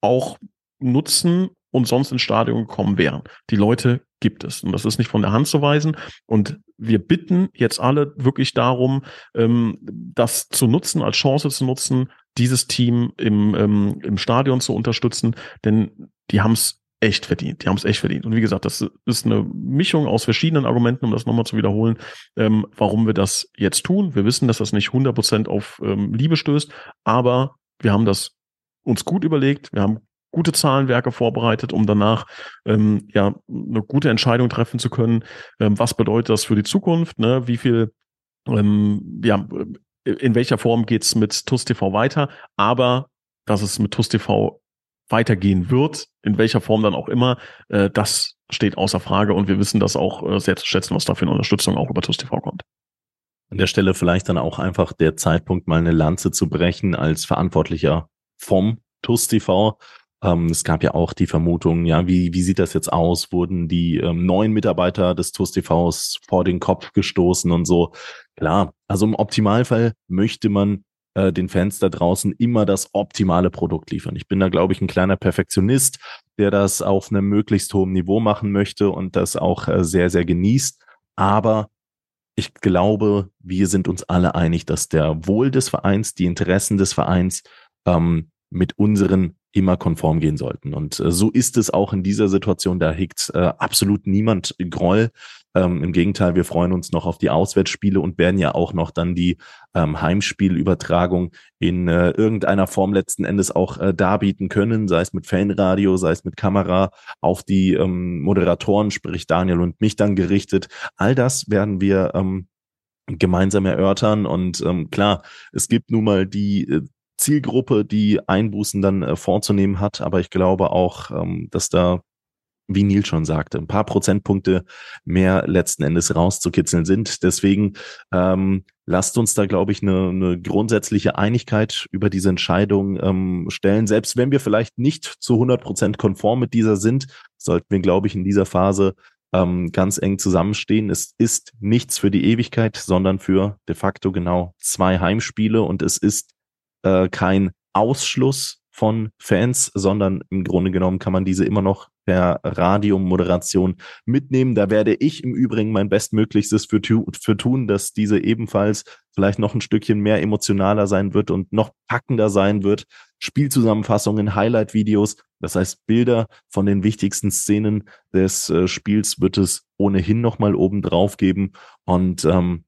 [SPEAKER 2] auch nutzen und sonst ins Stadion gekommen wären. Die Leute gibt es. Und das ist nicht von der Hand zu weisen. Und wir bitten jetzt alle wirklich darum, ähm, das zu nutzen, als Chance zu nutzen, dieses Team im, ähm, im Stadion zu unterstützen, denn die haben es echt verdient. Die haben es echt verdient. Und wie gesagt, das ist eine Mischung aus verschiedenen Argumenten, um das nochmal zu wiederholen, ähm, warum wir das jetzt tun. Wir wissen, dass das nicht 100% auf ähm, Liebe stößt, aber wir haben das uns gut überlegt. Wir haben gute Zahlenwerke vorbereitet, um danach ähm, ja eine gute Entscheidung treffen zu können. Ähm, was bedeutet das für die Zukunft? Ne? Wie viel ähm, ja, in welcher Form geht's mit TUS TV weiter? Aber dass es mit TUS TV weitergehen wird, in welcher Form dann auch immer, äh, das steht außer Frage und wir wissen das auch äh, sehr zu schätzen, was da für eine Unterstützung auch über TUS TV kommt.
[SPEAKER 1] An der Stelle vielleicht dann auch einfach der Zeitpunkt, mal eine Lanze zu brechen als Verantwortlicher vom TUS TV. Ähm, es gab ja auch die Vermutung, ja, wie, wie sieht das jetzt aus? Wurden die ähm, neuen Mitarbeiter des TUS TVs vor den Kopf gestoßen und so? Klar, also im Optimalfall möchte man äh, den Fans da draußen immer das optimale Produkt liefern. Ich bin da, glaube ich, ein kleiner Perfektionist, der das auf einem möglichst hohen Niveau machen möchte und das auch äh, sehr, sehr genießt. Aber ich glaube, wir sind uns alle einig, dass der Wohl des Vereins, die Interessen des Vereins ähm, mit unseren immer konform gehen sollten. Und äh, so ist es auch in dieser Situation. Da hegt äh, absolut niemand Groll. Ähm, Im Gegenteil, wir freuen uns noch auf die Auswärtsspiele und werden ja auch noch dann die ähm, Heimspielübertragung in äh, irgendeiner Form letzten Endes auch äh, darbieten können, sei es mit Fanradio, sei es mit Kamera, auf die ähm, Moderatoren, sprich Daniel und mich dann gerichtet. All das werden wir ähm, gemeinsam erörtern. Und ähm, klar, es gibt nun mal die äh, Zielgruppe, die Einbußen dann äh, vorzunehmen hat, aber ich glaube auch, ähm, dass da wie Neil schon sagte, ein paar Prozentpunkte mehr letzten Endes rauszukitzeln sind. Deswegen ähm, lasst uns da, glaube ich, eine, eine grundsätzliche Einigkeit über diese Entscheidung ähm, stellen. Selbst wenn wir vielleicht nicht zu 100 Prozent konform mit dieser sind, sollten wir, glaube ich, in dieser Phase ähm, ganz eng zusammenstehen. Es ist nichts für die Ewigkeit, sondern für de facto genau zwei Heimspiele und es ist äh, kein Ausschluss von Fans, sondern im Grunde genommen kann man diese immer noch per Radiomoderation mitnehmen. Da werde ich im Übrigen mein Bestmöglichstes für, für tun, dass diese ebenfalls vielleicht noch ein Stückchen mehr emotionaler sein wird und noch packender sein wird. Spielzusammenfassungen, Highlight-Videos, das heißt Bilder von den wichtigsten Szenen des äh, Spiels wird es ohnehin nochmal oben drauf geben. Und ähm,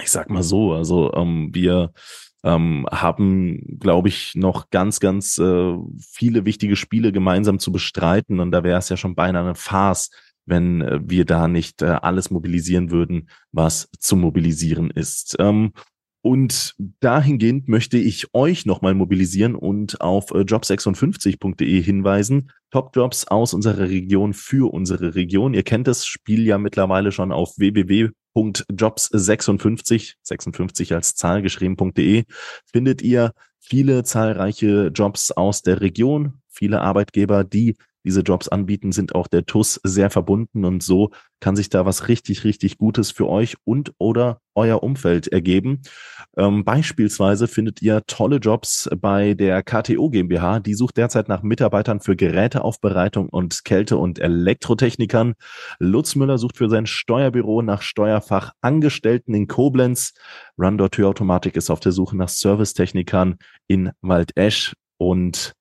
[SPEAKER 1] ich sag mal so, also ähm, wir ähm, haben, glaube ich, noch ganz, ganz äh, viele wichtige Spiele gemeinsam zu bestreiten. Und da wäre es ja schon beinahe eine Farce, wenn äh, wir da nicht äh, alles mobilisieren würden, was zu mobilisieren ist. Ähm, und dahingehend möchte ich euch nochmal mobilisieren und auf äh, job56.de hinweisen. Top-Jobs aus unserer Region für unsere Region. Ihr kennt das Spiel ja mittlerweile schon auf www.jobs56, 56 als Zahl geschrieben.de, findet ihr viele zahlreiche Jobs aus der Region, viele Arbeitgeber, die diese Jobs anbieten, sind auch der TUS sehr verbunden und so kann sich da was richtig, richtig Gutes für euch und oder euer Umfeld ergeben. Ähm, beispielsweise findet ihr tolle Jobs bei der KTO GmbH. Die sucht derzeit nach Mitarbeitern für Geräteaufbereitung und Kälte- und Elektrotechnikern. Lutz Müller sucht für sein Steuerbüro nach Steuerfachangestellten in Koblenz. Rundor Türautomatik ist auf der Suche nach Servicetechnikern in Waldesch und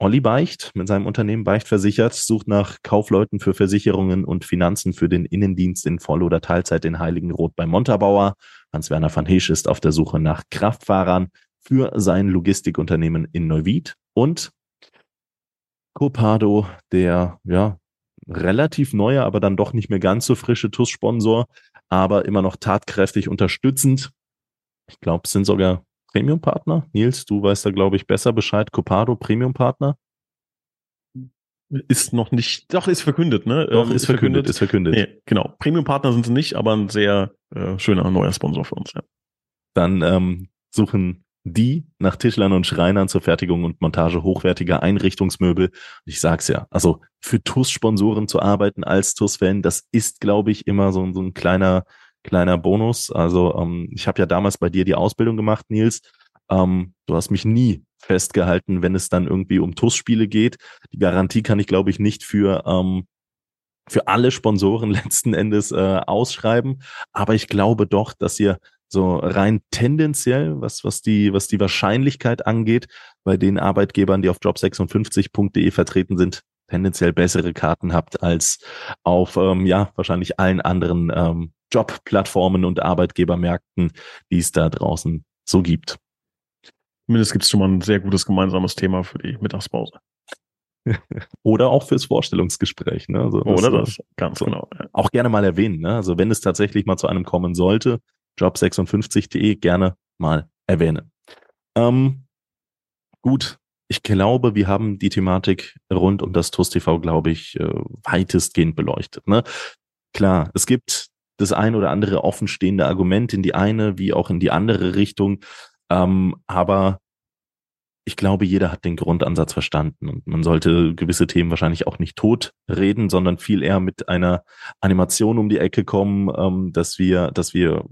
[SPEAKER 1] Olli Beicht mit seinem Unternehmen Beicht versichert, sucht nach Kaufleuten für Versicherungen und Finanzen für den Innendienst in Voll- oder Teilzeit in Heiligenroth bei Montabaur. Hans-Werner van Heesch ist auf der Suche nach Kraftfahrern für sein Logistikunternehmen in Neuwied und Copado, der ja relativ neue, aber dann doch nicht mehr ganz so frische TUS-Sponsor, aber immer noch tatkräftig unterstützend. Ich glaube, es sind sogar Premium-Partner? Nils, du weißt da, glaube ich, besser Bescheid. Copado, Premium-Partner?
[SPEAKER 2] Ist noch nicht, doch, ist verkündet, ne?
[SPEAKER 1] Doch, ähm, ist, verkündet, verkündet, ist verkündet. Nee,
[SPEAKER 2] genau. Premium-Partner sind sie nicht, aber ein sehr äh, schöner neuer Sponsor für uns, ja.
[SPEAKER 1] Dann ähm, suchen die nach Tischlern und Schreinern zur Fertigung und Montage hochwertiger Einrichtungsmöbel. Ich sag's ja, also für TUS-Sponsoren zu arbeiten als TUS-Fan, das ist, glaube ich, immer so, so ein kleiner kleiner Bonus. Also ähm, ich habe ja damals bei dir die Ausbildung gemacht, Nils. Ähm, du hast mich nie festgehalten, wenn es dann irgendwie um TUS-Spiele geht. Die Garantie kann ich, glaube ich, nicht für ähm, für alle Sponsoren letzten Endes äh, ausschreiben. Aber ich glaube doch, dass ihr so rein tendenziell, was, was die, was die Wahrscheinlichkeit angeht, bei den Arbeitgebern, die auf job56.de vertreten sind, tendenziell bessere Karten habt als auf, ähm, ja, wahrscheinlich allen anderen ähm, Jobplattformen und Arbeitgebermärkten, die es da draußen so gibt.
[SPEAKER 2] Zumindest gibt es schon mal ein sehr gutes gemeinsames Thema für die Mittagspause.
[SPEAKER 1] Oder auch fürs Vorstellungsgespräch. Ne? Also
[SPEAKER 2] Oder das, ganz genau.
[SPEAKER 1] Ja. Auch gerne mal erwähnen. Ne? Also wenn es tatsächlich mal zu einem kommen sollte, job56.de gerne mal erwähnen. Ähm, gut, ich glaube, wir haben die Thematik rund um das TUS TV, glaube ich, äh, weitestgehend beleuchtet. Ne? Klar, es gibt das ein oder andere offenstehende Argument in die eine wie auch in die andere Richtung. Ähm, aber ich glaube, jeder hat den Grundansatz verstanden und man sollte gewisse Themen wahrscheinlich auch nicht tot reden, sondern viel eher mit einer Animation um die Ecke kommen, ähm, dass wir, dass wir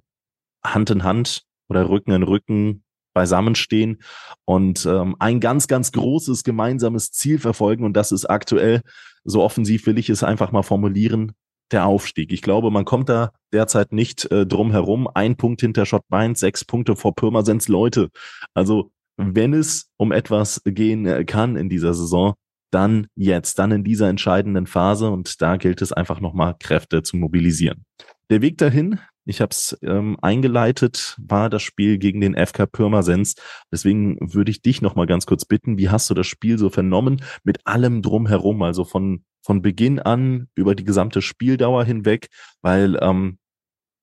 [SPEAKER 1] Hand in Hand oder Rücken in Rücken beisammenstehen und ähm, ein ganz, ganz großes gemeinsames Ziel verfolgen. Und das ist aktuell, so offensiv will ich es einfach mal formulieren, der Aufstieg. Ich glaube, man kommt da derzeit nicht äh, drum herum. Ein Punkt hinter Schott Mainz, sechs Punkte vor Pirmasens Leute. Also wenn es um etwas gehen äh, kann in dieser Saison, dann jetzt, dann in dieser entscheidenden Phase und da gilt es einfach nochmal Kräfte zu mobilisieren. Der Weg dahin, ich habe es ähm, eingeleitet, war das Spiel gegen den FK Pirmasens. Deswegen würde ich dich nochmal ganz kurz bitten, wie hast du das Spiel so vernommen mit allem drumherum, also von, von Beginn an über die gesamte Spieldauer hinweg, weil ähm,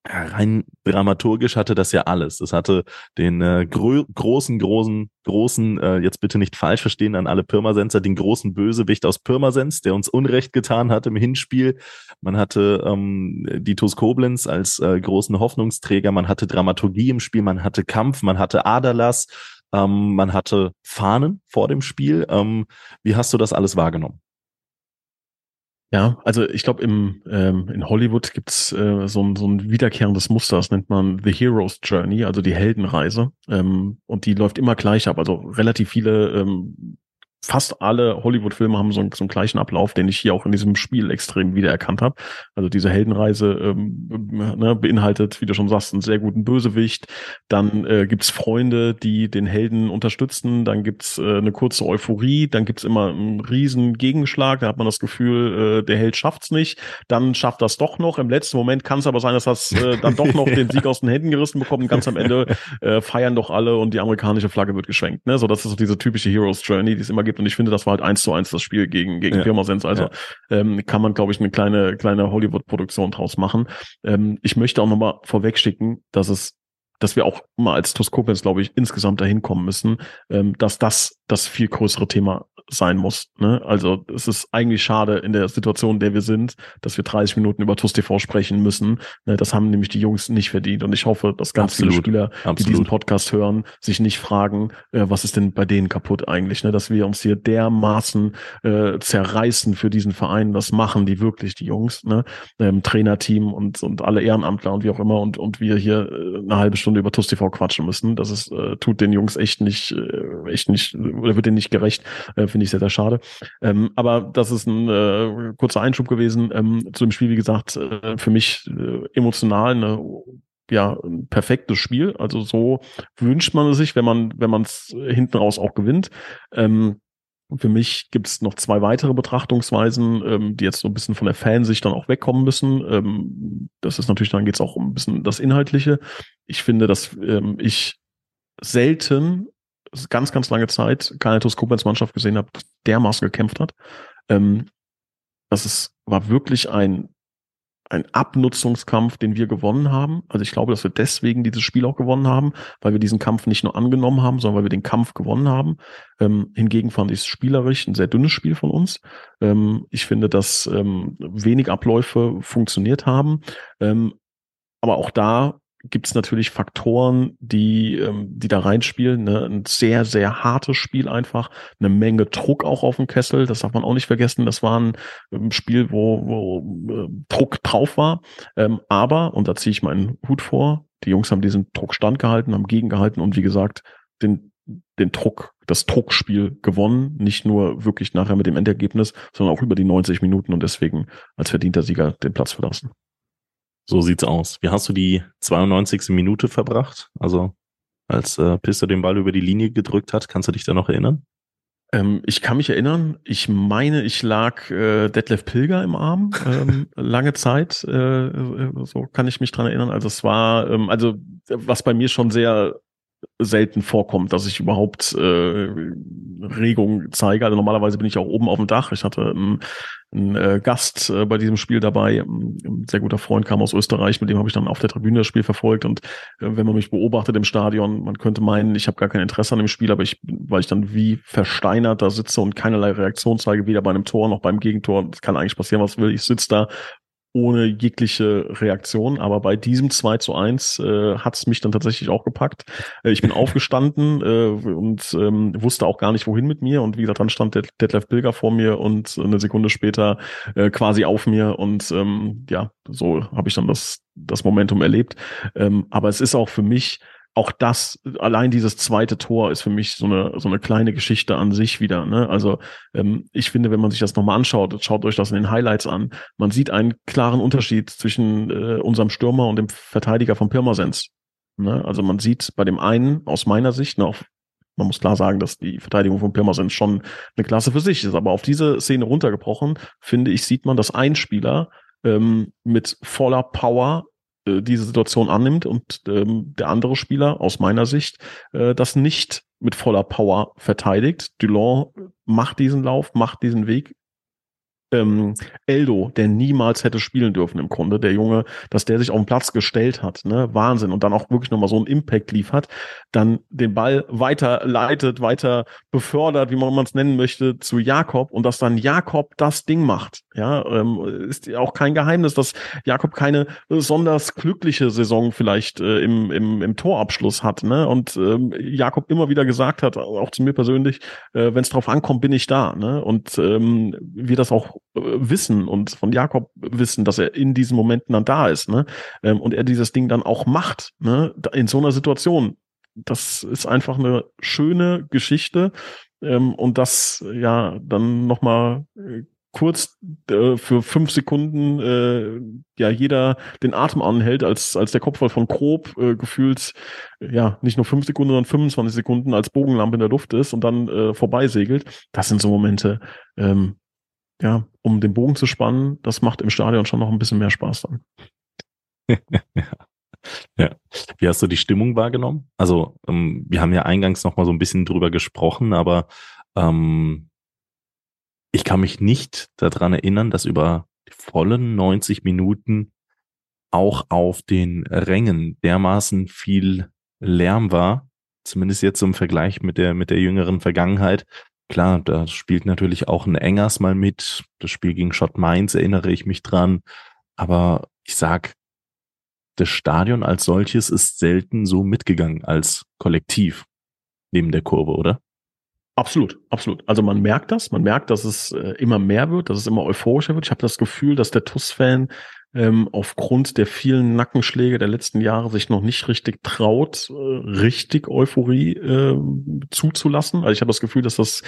[SPEAKER 1] rein dramaturgisch hatte das ja alles. Es hatte den äh, gro großen, großen, großen, äh, jetzt bitte nicht falsch verstehen an alle Pirmasenser, den großen Bösewicht aus Pirmasens, der uns Unrecht getan hat im Hinspiel. Man hatte ähm, die TuS Koblenz als äh, großen Hoffnungsträger, man hatte Dramaturgie im Spiel, man hatte Kampf, man hatte Aderlass, ähm, man hatte Fahnen vor dem Spiel. Ähm, wie hast du das alles wahrgenommen?
[SPEAKER 2] Ja, also ich glaube, im ähm, in Hollywood gibt's äh, so, ein, so ein wiederkehrendes Muster, das nennt man The Hero's Journey, also die Heldenreise. Ähm, und die läuft immer gleich ab. Also relativ viele ähm, fast alle Hollywood-Filme haben so einen, so einen gleichen Ablauf, den ich hier auch in diesem Spiel extrem wiedererkannt habe. Also diese Heldenreise ähm, ne, beinhaltet, wie du schon sagst, einen sehr guten Bösewicht. Dann äh, gibt's Freunde, die den Helden unterstützen. Dann gibt's äh, eine kurze Euphorie. Dann gibt's immer einen riesen Gegenschlag. Da hat man das Gefühl, äh, der Held schafft's nicht. Dann schafft das doch noch. Im letzten Moment kann es aber sein, dass das äh, dann doch noch den Sieg aus den Händen gerissen bekommt. Und ganz am Ende äh, feiern doch alle und die amerikanische Flagge wird geschwenkt. Ne? So, das ist so diese typische Hero's Journey, die es immer gibt gibt. Und ich finde, das war halt eins zu eins das Spiel gegen, gegen ja. Pirmasens. Also ja. ähm, kann man, glaube ich, eine kleine, kleine Hollywood-Produktion draus machen. Ähm, ich möchte auch nochmal vorwegschicken, dass es dass wir auch mal als Toskopens, glaube ich, insgesamt dahin kommen müssen, ähm, dass das das viel größere Thema sein muss. Ne? Also es ist eigentlich schade in der Situation, in der wir sind, dass wir 30 Minuten über TUS TV sprechen müssen. Ne? Das haben nämlich die Jungs nicht verdient. Und ich hoffe, dass ganz Absolut. viele Spieler, Absolut. die diesen Podcast hören, sich nicht fragen, äh, was ist denn bei denen kaputt eigentlich? Ne? Dass wir uns hier dermaßen äh, zerreißen für diesen Verein. Das machen die wirklich, die Jungs. Ne? Ähm, Trainerteam und, und alle Ehrenamtler und wie auch immer. Und, und wir hier äh, eine halbe Stunde über TUS TV quatschen müssen. Das ist, äh, tut den Jungs echt nicht, äh, echt nicht, oder wird denen nicht gerecht. Äh, Finde ich sehr, sehr schade. Ähm, aber das ist ein äh, kurzer Einschub gewesen ähm, zu dem Spiel, wie gesagt, äh, für mich äh, emotional eine ja, ein perfektes Spiel. Also so wünscht man es sich, wenn man, wenn man es hinten raus auch gewinnt. Ähm, für mich gibt es noch zwei weitere Betrachtungsweisen, ähm, die jetzt so ein bisschen von der Fansicht dann auch wegkommen müssen. Ähm, das ist natürlich, dann geht es auch um ein bisschen das Inhaltliche. Ich finde, dass ähm, ich selten ganz, ganz lange Zeit keine Koblenz Mannschaft gesehen habe, dermaßen gekämpft hat. Ähm, das ist, war wirklich ein, ein Abnutzungskampf, den wir gewonnen haben. Also ich glaube, dass wir deswegen dieses Spiel auch gewonnen haben, weil wir diesen Kampf nicht nur angenommen haben, sondern weil wir den Kampf gewonnen haben. Ähm, hingegen fand ich es spielerisch ein sehr dünnes Spiel von uns. Ähm, ich finde, dass ähm, wenig Abläufe funktioniert haben. Ähm, aber auch da gibt es natürlich Faktoren, die, ähm, die da reinspielen. Ne? Ein sehr, sehr hartes Spiel einfach, eine Menge Druck auch auf dem Kessel, das darf man auch nicht vergessen. Das war ein ähm, Spiel, wo, wo äh, Druck drauf war. Ähm, aber, und da ziehe ich meinen Hut vor, die Jungs haben diesen Druck standgehalten, haben gegengehalten und wie gesagt, den den Druck, das Druckspiel gewonnen. Nicht nur wirklich nachher mit dem Endergebnis, sondern auch über die 90 Minuten und deswegen als verdienter Sieger den Platz verlassen.
[SPEAKER 1] So sieht's aus. Wie hast du die 92. Minute verbracht? Also als äh, Piste den Ball über die Linie gedrückt hat, kannst du dich da noch erinnern?
[SPEAKER 2] Ähm, ich kann mich erinnern, ich meine, ich lag äh, Detlef Pilger im Arm ähm, lange Zeit. Äh, so kann ich mich dran erinnern. Also es war, ähm, also was bei mir schon sehr selten vorkommt, dass ich überhaupt äh, Regung zeige. Also normalerweise bin ich auch oben auf dem Dach. Ich hatte einen, einen äh, Gast äh, bei diesem Spiel dabei. Ein sehr guter Freund kam aus Österreich, mit dem habe ich dann auf der Tribüne das Spiel verfolgt. Und äh, wenn man mich beobachtet im Stadion, man könnte meinen, ich habe gar kein Interesse an dem Spiel, aber ich, weil ich dann wie versteinert da sitze und keinerlei Reaktion zeige, weder bei einem Tor noch beim Gegentor. Das kann eigentlich passieren, was will. Ich sitze da ohne jegliche Reaktion. Aber bei diesem 2 zu 1 äh, hat es mich dann tatsächlich auch gepackt. Äh, ich bin aufgestanden äh, und ähm, wusste auch gar nicht, wohin mit mir. Und wie gesagt, dann stand der Detlef Pilger vor mir und eine Sekunde später äh, quasi auf mir. Und ähm, ja, so habe ich dann das, das Momentum erlebt. Ähm, aber es ist auch für mich auch das, allein dieses zweite Tor ist für mich so eine, so eine kleine Geschichte an sich wieder. Ne? Also ähm, ich finde, wenn man sich das nochmal anschaut, schaut euch das in den Highlights an, man sieht einen klaren Unterschied zwischen äh, unserem Stürmer und dem Verteidiger von Pirmasens. Ne? Also man sieht bei dem einen aus meiner Sicht, ne, auf, man muss klar sagen, dass die Verteidigung von Pirmasens schon eine Klasse für sich ist, aber auf diese Szene runtergebrochen, finde ich, sieht man, dass ein Spieler ähm, mit voller Power äh, diese Situation annimmt und ähm, der andere Spieler aus meiner Sicht äh, das nicht mit voller Power verteidigt. Dulon macht diesen Lauf, macht diesen Weg ähm, Eldo, der niemals hätte spielen dürfen im Grunde, der Junge, dass der sich auf den Platz gestellt hat, ne, Wahnsinn. Und dann auch wirklich nochmal so einen Impact liefert, dann den Ball weiter leitet, weiter befördert, wie man es nennen möchte, zu Jakob und dass dann Jakob das Ding macht, ja, ähm, ist auch kein Geheimnis, dass Jakob keine besonders glückliche Saison vielleicht äh, im, im, im Torabschluss hat, ne, und ähm, Jakob immer wieder gesagt hat, auch zu mir persönlich, äh, wenn es drauf ankommt, bin ich da, ne, und ähm, wir das auch wissen und von Jakob wissen, dass er in diesen Momenten dann da ist, ne? Ähm, und er dieses Ding dann auch macht, ne? In so einer Situation. Das ist einfach eine schöne Geschichte. Ähm, und das ja dann nochmal äh, kurz äh, für fünf Sekunden äh, ja jeder den Atem anhält, als, als der Kopfball von Grob äh, gefühlt ja nicht nur fünf Sekunden, sondern 25 Sekunden als Bogenlampe in der Luft ist und dann äh, vorbeisegelt. Das sind so Momente, ähm, ja, um den Bogen zu spannen, das macht im Stadion schon noch ein bisschen mehr Spaß dann.
[SPEAKER 1] ja. Wie hast du die Stimmung wahrgenommen? Also, ähm, wir haben ja eingangs noch mal so ein bisschen drüber gesprochen, aber ähm, ich kann mich nicht daran erinnern, dass über die vollen 90 Minuten auch auf den Rängen dermaßen viel Lärm war, zumindest jetzt im Vergleich mit der, mit der jüngeren Vergangenheit, Klar, da spielt natürlich auch ein Engers mal mit. Das Spiel gegen Schott Mainz erinnere ich mich dran. Aber ich sag, das Stadion als solches ist selten so mitgegangen als Kollektiv neben der Kurve, oder?
[SPEAKER 2] Absolut, absolut. Also man merkt das, man merkt, dass es äh, immer mehr wird, dass es immer euphorischer wird. Ich habe das Gefühl, dass der TUS-Fan ähm, aufgrund der vielen Nackenschläge der letzten Jahre sich noch nicht richtig traut, äh, richtig Euphorie äh, zuzulassen. Also ich habe das Gefühl, dass das,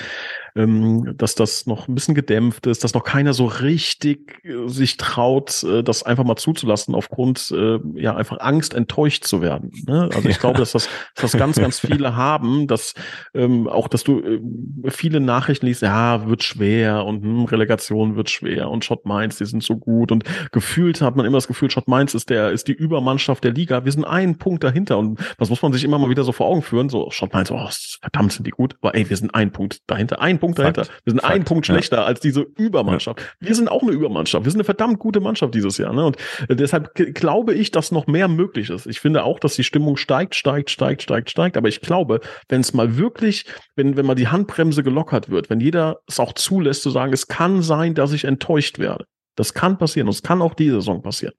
[SPEAKER 2] ähm, dass das noch ein bisschen gedämpft ist, dass noch keiner so richtig äh, sich traut, äh, das einfach mal zuzulassen, aufgrund äh, ja einfach Angst, enttäuscht zu werden. Ne? Also ich glaube, dass das, dass das ganz, ganz viele haben, dass ähm, auch, dass du äh, viele Nachrichten liest, ja, wird schwer und hm, Relegation wird schwer und Schott Mainz, die sind so gut und gefühlt hat man immer das Gefühl, Schott Mainz ist der, ist die Übermannschaft der Liga. Wir sind einen Punkt dahinter. Und was muss man sich immer mal wieder so vor Augen führen? So, Schott Mainz, oh, verdammt sind die gut. Aber ey, wir sind ein Punkt dahinter, ein Punkt Fakt. dahinter. Wir sind Fakt. ein Punkt schlechter ja. als diese Übermannschaft. Ja. Wir sind auch eine Übermannschaft. Wir sind eine verdammt gute Mannschaft dieses Jahr. Ne? Und äh, deshalb glaube ich, dass noch mehr möglich ist. Ich finde auch, dass die Stimmung steigt, steigt, steigt, steigt, steigt. Aber ich glaube, wenn es mal wirklich, wenn, wenn mal die Handbremse gelockert wird, wenn jeder es auch zulässt zu sagen, es kann sein, dass ich enttäuscht werde, das kann passieren. Und es kann auch diese Saison passieren.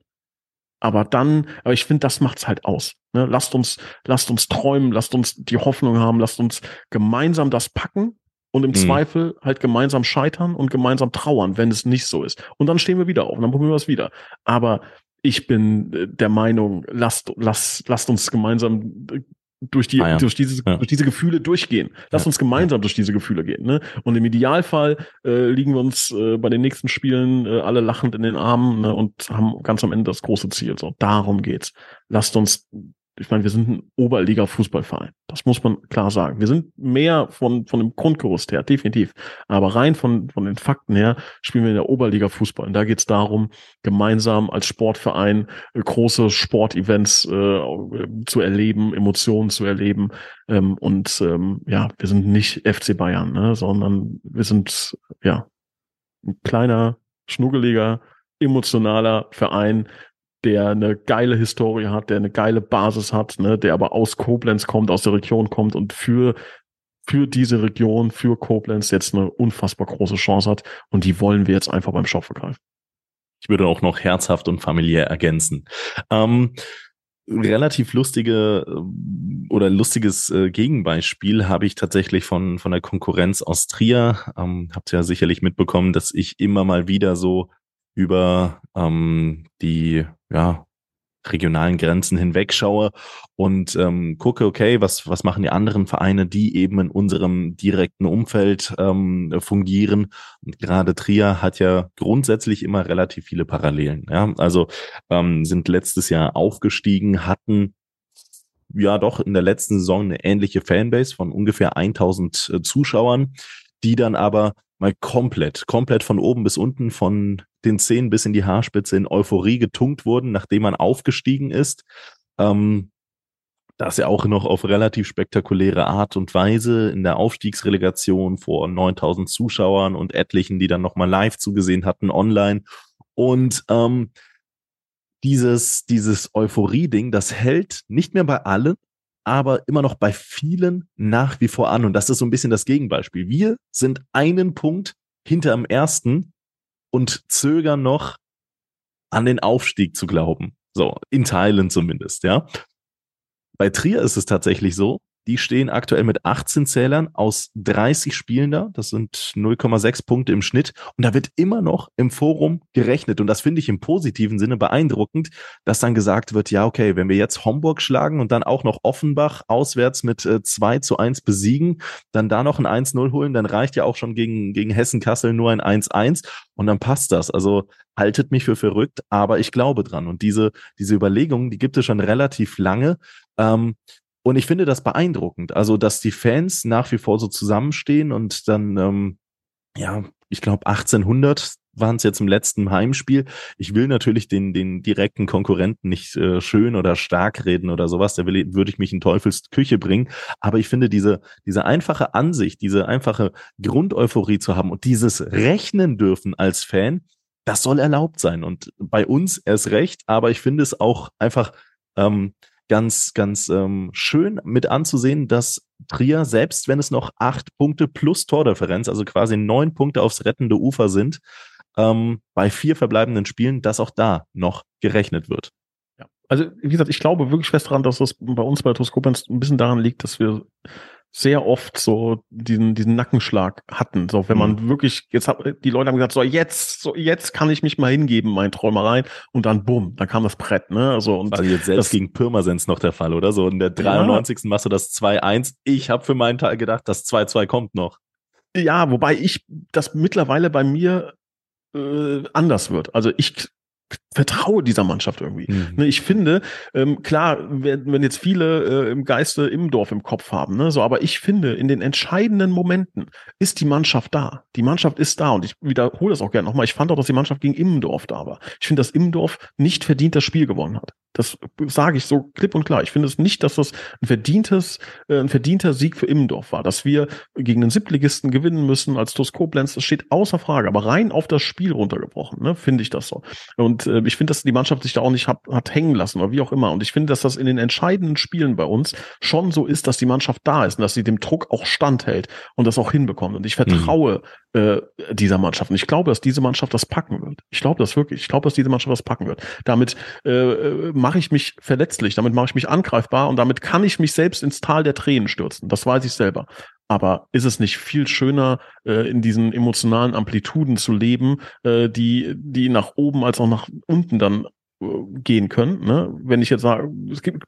[SPEAKER 2] Aber dann, aber ich finde, das macht's halt aus. Ne? Lasst uns, lasst uns träumen, lasst uns die Hoffnung haben, lasst uns gemeinsam das packen und im mhm. Zweifel halt gemeinsam scheitern und gemeinsam trauern, wenn es nicht so ist. Und dann stehen wir wieder auf und dann probieren wir es wieder. Aber ich bin äh, der Meinung, lasst, lasst, lasst uns gemeinsam durch die, ah ja. durch, dieses, ja. durch diese Gefühle durchgehen. Lass ja. uns gemeinsam durch diese Gefühle gehen. Ne? Und im Idealfall äh, liegen wir uns äh, bei den nächsten Spielen äh, alle lachend in den Armen ne? und haben ganz am Ende das große Ziel. So, darum geht's. Lasst uns ich meine, wir sind ein Oberliga-Fußballverein. Das muss man klar sagen. Wir sind mehr von, von dem Grundgerüst her, definitiv. Aber rein von, von den Fakten her spielen wir in der Oberliga-Fußball. Und da geht es darum, gemeinsam als Sportverein äh, große Sportevents äh, zu erleben, Emotionen zu erleben. Ähm, und ähm, ja, wir sind nicht FC Bayern, ne, sondern wir sind ja ein kleiner, schnuggeliger, emotionaler Verein, der eine geile Historie hat, der eine geile Basis hat, ne, der aber aus Koblenz kommt, aus der Region kommt und für für diese Region, für Koblenz jetzt eine unfassbar große Chance hat und die wollen wir jetzt einfach beim Schopf vergreifen.
[SPEAKER 1] Ich würde auch noch herzhaft und familiär ergänzen. Ähm, relativ lustige äh, oder lustiges äh, Gegenbeispiel habe ich tatsächlich von, von der Konkurrenz aus Trier. Ähm, habt ihr ja sicherlich mitbekommen, dass ich immer mal wieder so über ähm, die ja, regionalen Grenzen hinweg schaue und ähm, gucke, okay, was, was machen die anderen Vereine, die eben in unserem direkten Umfeld ähm, fungieren. Und gerade Trier hat ja grundsätzlich immer relativ viele Parallelen. Ja? Also ähm, sind letztes Jahr aufgestiegen, hatten ja doch in der letzten Saison eine ähnliche Fanbase von ungefähr 1000 äh, Zuschauern, die dann aber mal komplett, komplett von oben bis unten, von den Zehen bis in die Haarspitze in Euphorie getunkt wurden, nachdem man aufgestiegen ist. Ähm, das ja auch noch auf relativ spektakuläre Art und Weise in der Aufstiegsrelegation vor 9000 Zuschauern und etlichen, die dann nochmal live zugesehen hatten online. Und ähm, dieses, dieses Euphorie-Ding, das hält nicht mehr bei allen, aber immer noch bei vielen nach wie vor an. Und das ist so ein bisschen das Gegenbeispiel. Wir sind einen Punkt hinter dem ersten und zögern noch an den Aufstieg zu glauben. So, in Teilen zumindest, ja. Bei Trier ist es tatsächlich so, die stehen aktuell mit 18 Zählern aus 30 Spielen da. Das sind 0,6 Punkte im Schnitt. Und da wird immer noch im Forum gerechnet. Und das finde ich im positiven Sinne beeindruckend, dass dann gesagt wird, ja, okay, wenn wir jetzt Homburg schlagen und dann auch noch Offenbach auswärts mit äh, 2 zu 1 besiegen, dann da noch ein 1-0 holen, dann reicht ja auch schon gegen, gegen Hessen-Kassel nur ein 1-1 und dann passt das. Also haltet mich für verrückt, aber ich glaube dran. Und diese, diese Überlegungen, die gibt es schon relativ lange. Ähm, und ich finde das beeindruckend. Also, dass die Fans nach wie vor so zusammenstehen und dann, ähm, ja, ich glaube 1800 waren es jetzt im letzten Heimspiel. Ich will natürlich den, den direkten Konkurrenten nicht äh, schön oder stark reden oder sowas. Da würde ich mich in Teufels Küche bringen. Aber ich finde diese, diese einfache Ansicht, diese einfache Grundeuphorie zu haben und dieses Rechnen dürfen als Fan, das soll erlaubt sein. Und bei uns erst recht. Aber ich finde es auch einfach, ähm, ganz, ganz ähm, schön mit anzusehen, dass Trier, selbst wenn es noch acht Punkte plus Tordifferenz, also quasi neun Punkte aufs rettende Ufer sind, ähm, bei vier verbleibenden Spielen, dass auch da noch gerechnet wird.
[SPEAKER 2] Ja. Also, wie gesagt, ich glaube wirklich fest daran, dass es bei uns bei Toskopens ein bisschen daran liegt, dass wir sehr oft so diesen, diesen Nackenschlag hatten. So, wenn man mhm. wirklich, jetzt hat, die Leute haben gesagt, so jetzt, so jetzt kann ich mich mal hingeben, mein Träumereien. Und dann bumm, dann kam das Brett, ne? Also, und
[SPEAKER 1] also jetzt selbst das, gegen Pirmasens noch der Fall, oder? So in der 93. Ja. machst du das 2-1. Ich habe für meinen Teil gedacht, das 2-2 kommt noch.
[SPEAKER 2] Ja, wobei ich das mittlerweile bei mir äh, anders wird. Also ich vertraue dieser Mannschaft irgendwie. Mhm. Ne, ich finde, ähm, klar, wenn, wenn jetzt viele äh, im Geiste im Dorf im Kopf haben, ne, so, aber ich finde, in den entscheidenden Momenten ist die Mannschaft da. Die Mannschaft ist da und ich wiederhole das auch gerne nochmal. Ich fand auch, dass die Mannschaft gegen Immendorf da war. Ich finde, dass Immendorf nicht verdient das Spiel gewonnen hat. Das sage ich so klipp und klar. Ich finde es nicht, dass das ein verdientes, äh, ein verdienter Sieg für Immendorf war, dass wir gegen den Siebtligisten gewinnen müssen als TuS Koblenz. Das steht außer Frage. Aber rein auf das Spiel runtergebrochen, ne, finde ich das so. Und äh, ich finde, dass die Mannschaft sich da auch nicht hat, hat hängen lassen oder wie auch immer. Und ich finde, dass das in den entscheidenden Spielen bei uns schon so ist, dass die Mannschaft da ist und dass sie dem Druck auch standhält und das auch hinbekommt. Und ich vertraue mhm. äh, dieser Mannschaft. Und ich glaube, dass diese Mannschaft das packen wird. Ich glaube das wirklich. Ich glaube, dass diese Mannschaft das packen wird. Damit äh mache ich mich verletzlich, damit mache ich mich angreifbar und damit kann ich mich selbst ins Tal der Tränen stürzen. Das weiß ich selber. Aber ist es nicht viel schöner, äh, in diesen emotionalen Amplituden zu leben, äh, die, die nach oben als auch nach unten dann gehen können. Ne? Wenn ich jetzt sage, es gibt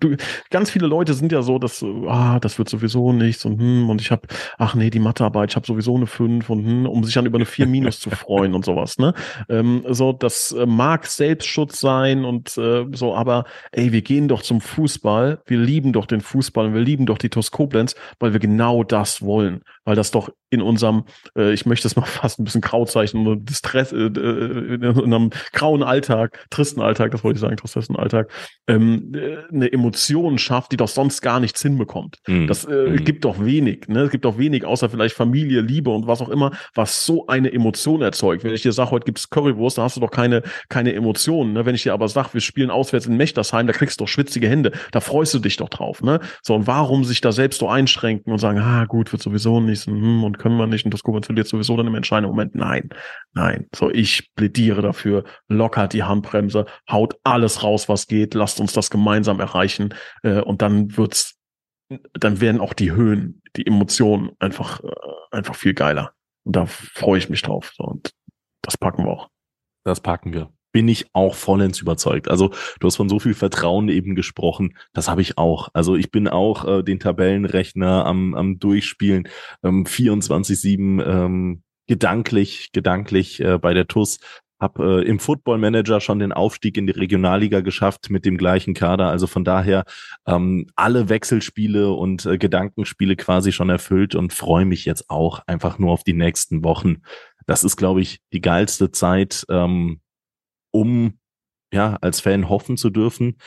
[SPEAKER 2] ganz viele Leute sind ja so, dass ah, das wird sowieso nichts und hm, und ich habe, ach nee, die Mathearbeit, ich habe sowieso eine 5 und hm, um sich dann über eine 4 minus zu freuen und sowas. Ne? Ähm, so, das äh, mag Selbstschutz sein und äh, so, aber ey, wir gehen doch zum Fußball, wir lieben doch den Fußball und wir lieben doch die TuS Koblenz, weil wir genau das wollen, weil das doch in unserem, äh, ich möchte es mal fast ein bisschen grau zeichnen, Distress, äh, äh, in einem grauen Alltag, tristen Alltag, das wollte ich sagen, tristen Alltag, ähm, äh, eine Emotion schafft, die doch sonst gar nichts hinbekommt. Mhm. Das äh, mhm. gibt doch wenig, ne? Es gibt doch wenig, außer vielleicht Familie, Liebe und was auch immer, was so eine Emotion erzeugt. Wenn ich dir sage, heute gibt's Currywurst, da hast du doch keine, keine Emotionen. Ne? Wenn ich dir aber sage, wir spielen auswärts in Mechtersheim, da kriegst du doch schwitzige Hände, da freust du dich doch drauf. Ne? So, und warum sich da selbst so einschränken und sagen, ah, gut, wird sowieso nichts hm, und können wir nicht und das Koblenz verliert sowieso dann im entscheidenden Moment. Nein, nein. So, ich plädiere dafür, lockert die Handbremse, haut alles raus, was geht, lasst uns das gemeinsam erreichen äh, und dann wird's, dann werden auch die Höhen, die Emotionen einfach, äh, einfach viel geiler. Und da freue ich mich drauf. So, und das packen wir auch.
[SPEAKER 1] Das packen wir bin ich auch vollends überzeugt. Also du hast von so viel Vertrauen eben gesprochen, das habe ich auch. Also ich bin auch äh, den Tabellenrechner am, am Durchspielen, ähm, 24-7 ähm, gedanklich, gedanklich äh, bei der TUS. Hab äh, im Football Manager schon den Aufstieg in die Regionalliga geschafft mit dem gleichen Kader. Also von daher ähm, alle Wechselspiele und äh, Gedankenspiele quasi schon erfüllt und freue mich jetzt auch einfach nur auf die nächsten Wochen. Das ist, glaube ich, die geilste Zeit, ähm, um ja als Fan hoffen zu dürfen.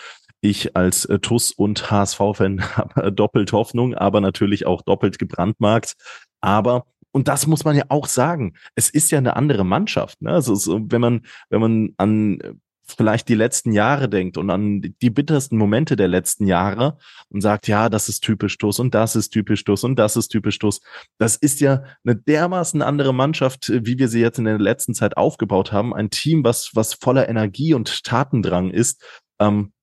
[SPEAKER 1] Ich als äh, TUS und HSV-Fan habe äh, doppelt Hoffnung, aber natürlich auch doppelt gebrandmarkt. Aber und das muss man ja auch sagen. Es ist ja eine andere Mannschaft. Ne? Also so, wenn man wenn man an äh, vielleicht die letzten Jahre denkt und an die bittersten Momente der letzten Jahre und sagt, ja, das ist typisch TUS und das ist typisch TUS und das ist typisch TUS. Das ist ja eine dermaßen andere Mannschaft, wie wir sie jetzt in der letzten Zeit aufgebaut haben. Ein Team, was, was voller Energie und Tatendrang ist. Ähm,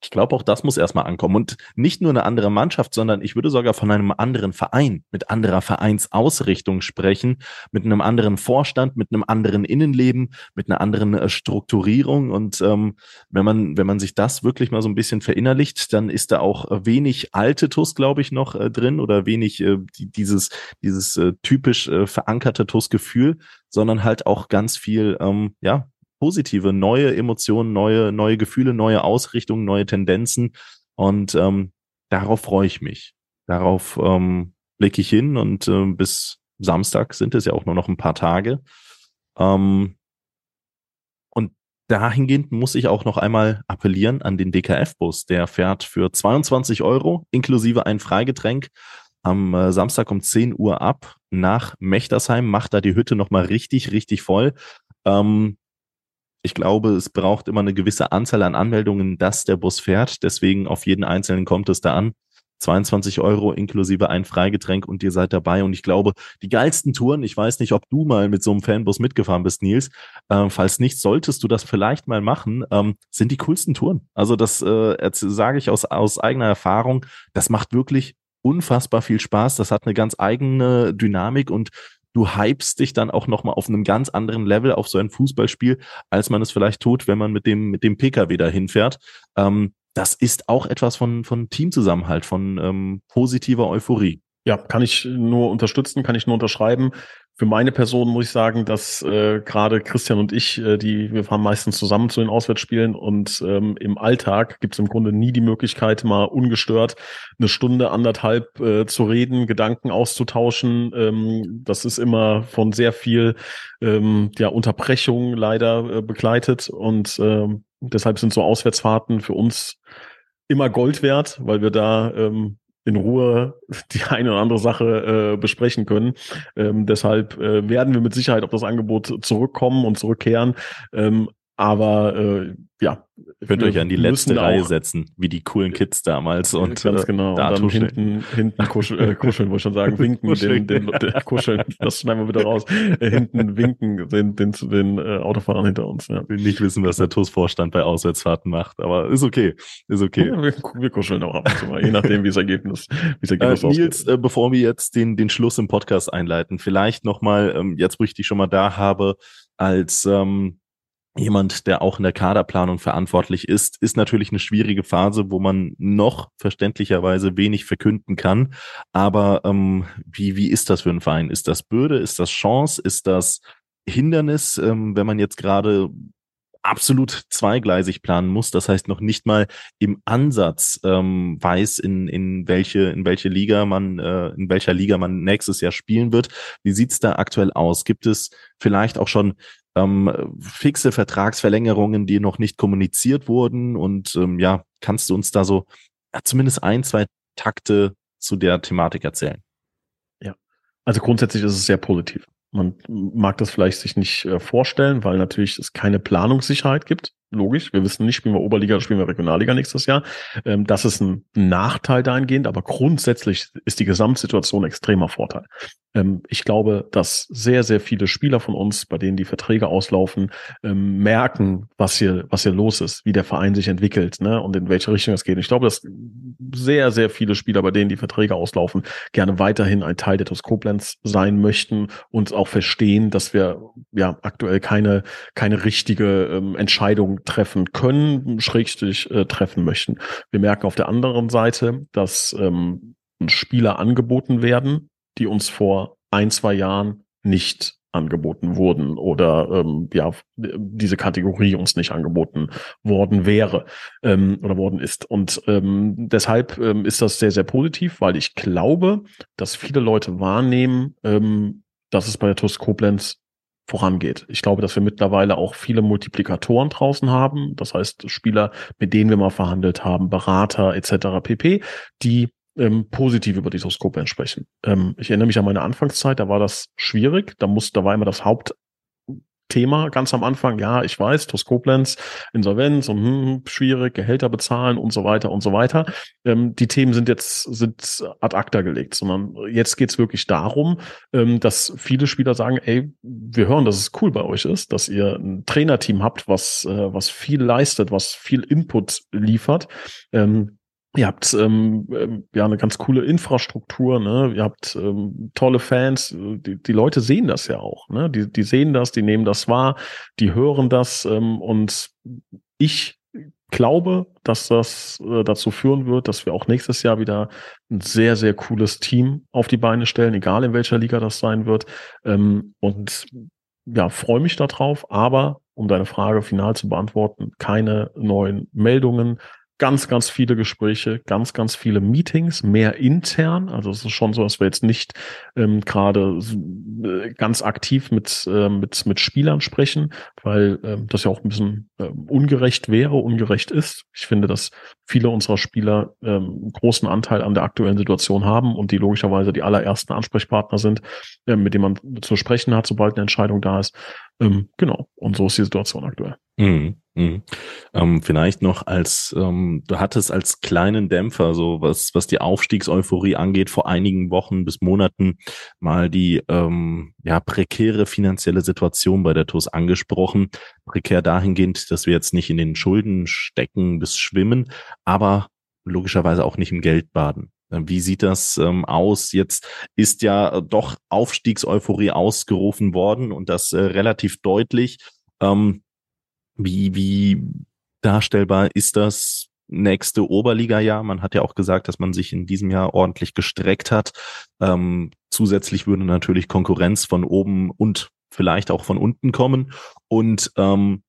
[SPEAKER 1] ich glaube, auch das muss erstmal ankommen. Und nicht nur eine andere Mannschaft, sondern ich würde sogar von einem anderen Verein, mit anderer Vereinsausrichtung sprechen, mit einem anderen Vorstand, mit einem anderen Innenleben, mit einer anderen äh, Strukturierung. Und ähm, wenn man, wenn man sich das wirklich mal so ein bisschen verinnerlicht, dann ist da auch wenig alte TUS, glaube ich, noch äh, drin oder wenig äh, dieses, dieses äh, typisch äh, verankerte TUS-Gefühl, sondern halt auch ganz viel, ähm, ja, positive, neue Emotionen, neue, neue Gefühle, neue Ausrichtungen, neue Tendenzen. Und ähm, darauf freue ich mich. Darauf ähm, blicke ich hin und äh, bis Samstag sind es ja auch nur noch ein paar Tage. Ähm, und dahingehend muss ich auch noch einmal appellieren an den DKF-Bus. Der fährt für 22 Euro inklusive ein Freigetränk am äh, Samstag um 10 Uhr ab nach Mechtersheim, macht da die Hütte nochmal richtig, richtig voll. Ähm, ich glaube, es braucht immer eine gewisse Anzahl an Anmeldungen, dass der Bus fährt. Deswegen auf jeden Einzelnen kommt es da an. 22 Euro inklusive ein Freigetränk und ihr seid dabei. Und ich glaube, die geilsten Touren, ich weiß nicht, ob du mal mit so einem Fanbus mitgefahren bist, Nils. Äh, falls nicht, solltest du das vielleicht mal machen, ähm, sind die coolsten Touren. Also das äh, sage ich aus, aus eigener Erfahrung. Das macht wirklich unfassbar viel Spaß. Das hat eine ganz eigene Dynamik und du hypst dich dann auch nochmal auf einem ganz anderen Level auf so ein Fußballspiel, als man es vielleicht tut, wenn man mit dem, mit dem Pkw dahin fährt. Ähm, das ist auch etwas von, von Teamzusammenhalt, von ähm, positiver Euphorie.
[SPEAKER 2] Ja, kann ich nur unterstützen, kann ich nur unterschreiben. Für meine Person muss ich sagen, dass äh, gerade Christian und ich, äh, die wir fahren meistens zusammen zu den Auswärtsspielen und ähm, im Alltag gibt es im Grunde nie die Möglichkeit, mal ungestört eine Stunde, anderthalb äh, zu reden, Gedanken auszutauschen. Ähm, das ist immer von sehr viel ähm, ja, Unterbrechung leider äh, begleitet und ähm, deshalb sind so Auswärtsfahrten für uns immer Gold wert, weil wir da ähm, in Ruhe die eine oder andere Sache äh, besprechen können. Ähm, deshalb äh, werden wir mit Sicherheit auf das Angebot zurückkommen und zurückkehren. Ähm, aber äh, ja.
[SPEAKER 1] Könnt ihr euch an die letzte Reihe setzen, wie die coolen Kids damals und
[SPEAKER 2] ganz äh, genau. Da und dann hinten, hinten kuscheln, äh, kuscheln, wollte ich schon sagen, winken, den, den, den, kuscheln, das schneiden wir wieder raus. Äh, hinten winken den, den, den äh, Autofahrern hinter uns. Ja.
[SPEAKER 1] will nicht wissen, was der TUS-Vorstand bei Auswärtsfahrten macht, aber ist okay, ist okay.
[SPEAKER 2] Ja, wir, wir, kuscheln auch ab und zu mal, je nachdem, wie das Ergebnis, wie das
[SPEAKER 1] Ergebnis äh, Nils, äh, bevor wir jetzt den, den Schluss im Podcast einleiten, vielleicht nochmal, ähm, jetzt wo ich dich schon mal da habe, als ähm, jemand, der auch in der Kaderplanung verantwortlich ist, ist natürlich eine schwierige Phase, wo man noch verständlicherweise wenig verkünden kann. Aber ähm, wie, wie ist das für einen Verein? Ist das Bürde? Ist das Chance? Ist das Hindernis, ähm, wenn man jetzt gerade absolut zweigleisig planen muss. Das heißt noch nicht mal im Ansatz ähm, weiß, in, in welche in welche Liga man äh, in welcher Liga man nächstes Jahr spielen wird. Wie sieht's da aktuell aus? Gibt es vielleicht auch schon ähm, fixe Vertragsverlängerungen, die noch nicht kommuniziert wurden? Und ähm, ja, kannst du uns da so ja, zumindest ein, zwei Takte zu der Thematik erzählen?
[SPEAKER 2] Ja, also grundsätzlich ist es sehr positiv. Man mag das vielleicht sich nicht äh, vorstellen, weil natürlich es keine Planungssicherheit gibt logisch. Wir wissen nicht, spielen wir Oberliga oder spielen wir Regionalliga nächstes Jahr. Ähm, das ist ein Nachteil dahingehend, aber grundsätzlich ist die Gesamtsituation extremer Vorteil. Ähm, ich glaube, dass sehr, sehr viele Spieler von uns, bei denen die Verträge auslaufen, ähm, merken, was hier, was hier los ist, wie der Verein sich entwickelt ne, und in welche Richtung es geht. Ich glaube, dass sehr, sehr viele Spieler, bei denen die Verträge auslaufen, gerne weiterhin ein Teil der TuS Koblenz sein möchten und auch verstehen, dass wir ja aktuell keine, keine richtige ähm, Entscheidung treffen können, schrägstrich äh, treffen möchten. Wir merken auf der anderen Seite, dass ähm, Spieler angeboten werden, die uns vor ein, zwei Jahren nicht angeboten wurden oder ähm, ja diese Kategorie uns nicht angeboten worden wäre ähm, oder worden ist und ähm, deshalb ähm, ist das sehr sehr positiv, weil ich glaube, dass viele Leute wahrnehmen, ähm, dass es bei der TUS Koblenz vorangeht. Ich glaube, dass wir mittlerweile auch viele Multiplikatoren draußen haben, das heißt Spieler, mit denen wir mal verhandelt haben, Berater etc. pp, die ähm, positiv über die Soskope sprechen. Ähm, ich erinnere mich an meine Anfangszeit, da war das schwierig, da muss, da war immer das Haupt Thema ganz am Anfang, ja, ich weiß, TuS Koblenz, Insolvenz und hm, hm, schwierig, Gehälter bezahlen und so weiter und so weiter. Ähm, die Themen sind jetzt sind ad acta gelegt, sondern jetzt geht's wirklich darum, ähm, dass viele Spieler sagen, ey, wir hören, dass es cool bei euch ist, dass ihr ein Trainerteam habt, was, äh, was viel leistet, was viel Input liefert. Ähm, Ihr habt ähm, ähm, ja eine ganz coole Infrastruktur, ne? Ihr habt ähm, tolle Fans. Die, die Leute sehen das ja auch, ne? Die, die sehen das, die nehmen das wahr, die hören das ähm, und ich glaube, dass das äh, dazu führen wird, dass wir auch nächstes Jahr wieder ein sehr, sehr cooles Team auf die Beine stellen, egal in welcher Liga das sein wird. Ähm, und ja, freue mich darauf, aber um deine Frage final zu beantworten, keine neuen Meldungen ganz, ganz viele Gespräche, ganz, ganz viele Meetings, mehr intern. Also es ist schon so, dass wir jetzt nicht ähm, gerade äh, ganz aktiv mit, äh, mit, mit Spielern sprechen, weil ähm, das ja auch ein bisschen äh, ungerecht wäre, ungerecht ist. Ich finde, dass viele unserer Spieler ähm, großen Anteil an der aktuellen Situation haben und die logischerweise die allerersten Ansprechpartner sind, äh, mit denen man zu sprechen hat, sobald eine Entscheidung da ist. Ähm, genau. Und so ist die Situation aktuell.
[SPEAKER 1] Mhm. Mhm. Ähm, vielleicht noch als, ähm, du hattest als kleinen Dämpfer, so was, was die Aufstiegseuphorie angeht, vor einigen Wochen bis Monaten mal die ähm, ja, prekäre finanzielle Situation bei der TUS angesprochen. Prekär dahingehend, dass wir jetzt nicht in den Schulden stecken bis schwimmen, aber logischerweise auch nicht im Geld baden. Wie sieht das ähm, aus? Jetzt ist ja doch Aufstiegseuphorie ausgerufen worden und das äh, relativ deutlich. Ähm, wie, wie darstellbar ist das nächste Oberliga-Jahr? Man hat ja auch gesagt, dass man sich in diesem Jahr ordentlich gestreckt hat. Ähm, zusätzlich würde natürlich Konkurrenz von oben und vielleicht auch von unten kommen. Und ähm,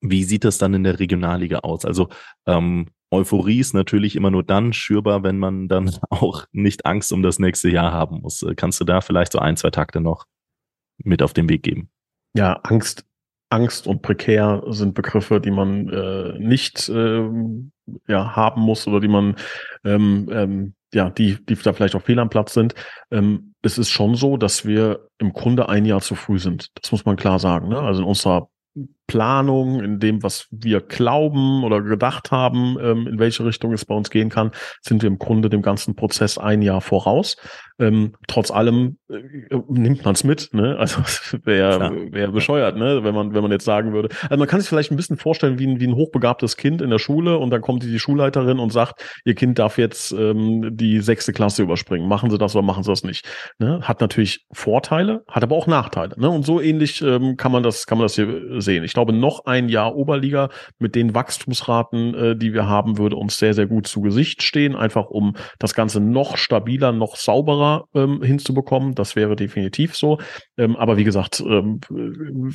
[SPEAKER 1] wie sieht das dann in der Regionalliga aus? Also ähm, Euphorie ist natürlich immer nur dann schürbar, wenn man dann auch nicht Angst um das nächste Jahr haben muss. Kannst du da vielleicht so ein, zwei Takte noch mit auf den Weg geben?
[SPEAKER 2] Ja, Angst Angst und prekär sind Begriffe, die man äh, nicht äh, ja, haben muss oder die man ähm, ähm, ja, die, die da vielleicht auch fehl am Platz sind. Ähm, es ist schon so, dass wir im Grunde ein Jahr zu früh sind. Das muss man klar sagen. Ne? Also in unserer Planung, in dem, was wir glauben oder gedacht haben, ähm, in welche Richtung es bei uns gehen kann, sind wir im Grunde dem ganzen Prozess ein Jahr voraus. Ähm, trotz allem äh, nimmt man es mit, ne? Also wäre wär bescheuert, ne? Wenn man, wenn man jetzt sagen würde. Also man kann sich vielleicht ein bisschen vorstellen wie ein, wie ein hochbegabtes Kind in der Schule und dann kommt die Schulleiterin und sagt, ihr Kind darf jetzt ähm, die sechste Klasse überspringen. Machen Sie das oder machen Sie das nicht? Ne? Hat natürlich Vorteile, hat aber auch Nachteile. Ne? Und so ähnlich ähm, kann man das, kann man das hier sehen. Ich glaube, glaube, noch ein Jahr Oberliga mit den Wachstumsraten, äh, die wir haben, würde uns sehr, sehr gut zu Gesicht stehen, einfach um das Ganze noch stabiler, noch sauberer ähm, hinzubekommen. Das wäre definitiv so. Ähm, aber wie gesagt, ähm,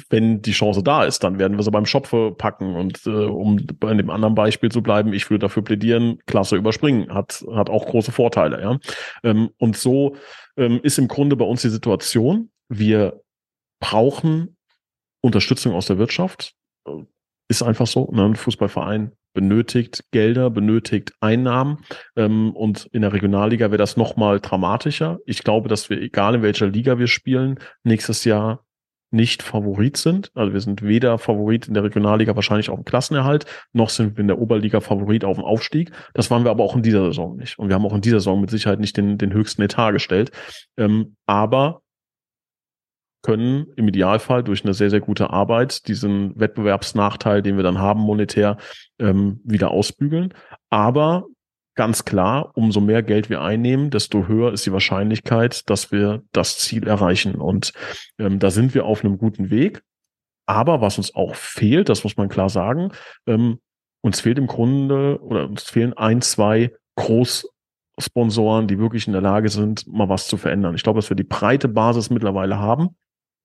[SPEAKER 2] wenn die Chance da ist, dann werden wir sie beim Schopfe packen. Und äh, um bei dem anderen Beispiel zu bleiben, ich würde dafür plädieren, Klasse überspringen, hat, hat auch große Vorteile. Ja? Ähm, und so ähm, ist im Grunde bei uns die Situation, wir brauchen Unterstützung aus der Wirtschaft. Ist einfach so. Ne? Ein Fußballverein benötigt Gelder, benötigt Einnahmen. Ähm, und in der Regionalliga wäre das nochmal dramatischer. Ich glaube, dass wir, egal in welcher Liga wir spielen, nächstes Jahr nicht Favorit sind. Also wir sind weder Favorit in der Regionalliga wahrscheinlich auf dem Klassenerhalt, noch sind wir in der Oberliga Favorit auf dem Aufstieg. Das waren wir aber auch in dieser Saison nicht. Und wir haben auch in dieser Saison mit Sicherheit nicht den, den höchsten Etat gestellt. Ähm, aber können im Idealfall durch eine sehr, sehr gute Arbeit diesen Wettbewerbsnachteil, den wir dann haben monetär, ähm, wieder ausbügeln. Aber ganz klar, umso mehr Geld wir einnehmen, desto höher ist die Wahrscheinlichkeit, dass wir das Ziel erreichen. Und ähm, da sind wir auf einem guten Weg. Aber was uns auch fehlt, das muss man klar sagen, ähm, uns fehlt im Grunde oder uns fehlen ein, zwei Großsponsoren, die wirklich in der Lage sind, mal was zu verändern. Ich glaube, dass wir die breite Basis mittlerweile haben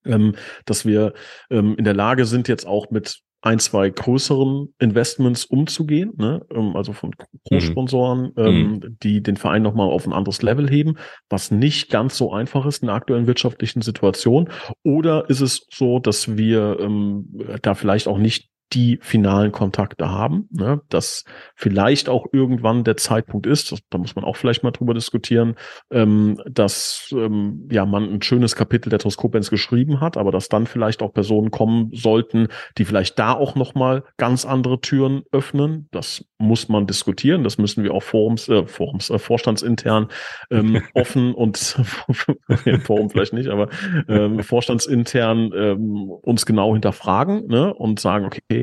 [SPEAKER 2] ähm, dass wir ähm, in der Lage sind, jetzt auch mit ein, zwei größeren Investments umzugehen, ne? Ähm, also von Großsponsoren, mhm. ähm, mhm. die den Verein nochmal auf ein anderes Level heben, was nicht ganz so einfach ist in der aktuellen wirtschaftlichen Situation. Oder ist es so, dass wir ähm, da vielleicht auch nicht die finalen Kontakte haben, ne? dass vielleicht auch irgendwann der Zeitpunkt ist, das, da muss man auch vielleicht mal drüber diskutieren, ähm, dass ähm, ja man ein schönes Kapitel der Toskopenz geschrieben hat, aber dass dann vielleicht auch Personen kommen sollten, die vielleicht da auch noch mal ganz andere Türen öffnen. Das muss man diskutieren, das müssen wir auch Forums, äh, Forums, äh, vorstandsintern ähm, offen und Forum vielleicht nicht, aber ähm, vorstandsintern ähm, uns genau hinterfragen ne? und sagen, okay,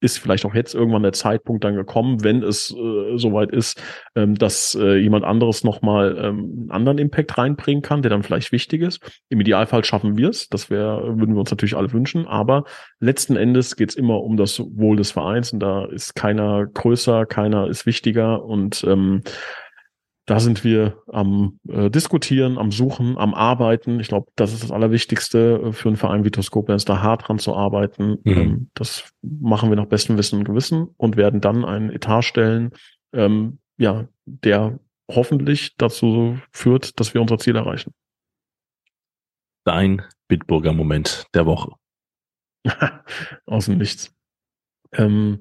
[SPEAKER 2] ist vielleicht auch jetzt irgendwann der Zeitpunkt dann gekommen, wenn es äh, soweit ist, ähm, dass äh, jemand anderes nochmal ähm, einen anderen Impact reinbringen kann, der dann vielleicht wichtig ist. Im Idealfall schaffen wir es, das wäre, würden wir uns natürlich alle wünschen, aber letzten Endes geht es immer um das Wohl des Vereins. Und da ist keiner größer, keiner ist wichtiger. Und ähm, da sind wir am äh, Diskutieren, am Suchen, am Arbeiten. Ich glaube, das ist das Allerwichtigste äh, für einen Verein wie Toskopens, da hart dran zu arbeiten. Mhm. Ähm, das machen wir nach bestem Wissen und Gewissen und werden dann einen Etat stellen, ähm, ja, der hoffentlich dazu führt, dass wir unser Ziel erreichen.
[SPEAKER 1] Dein Bitburger Moment der Woche.
[SPEAKER 2] Aus dem Nichts. Ähm,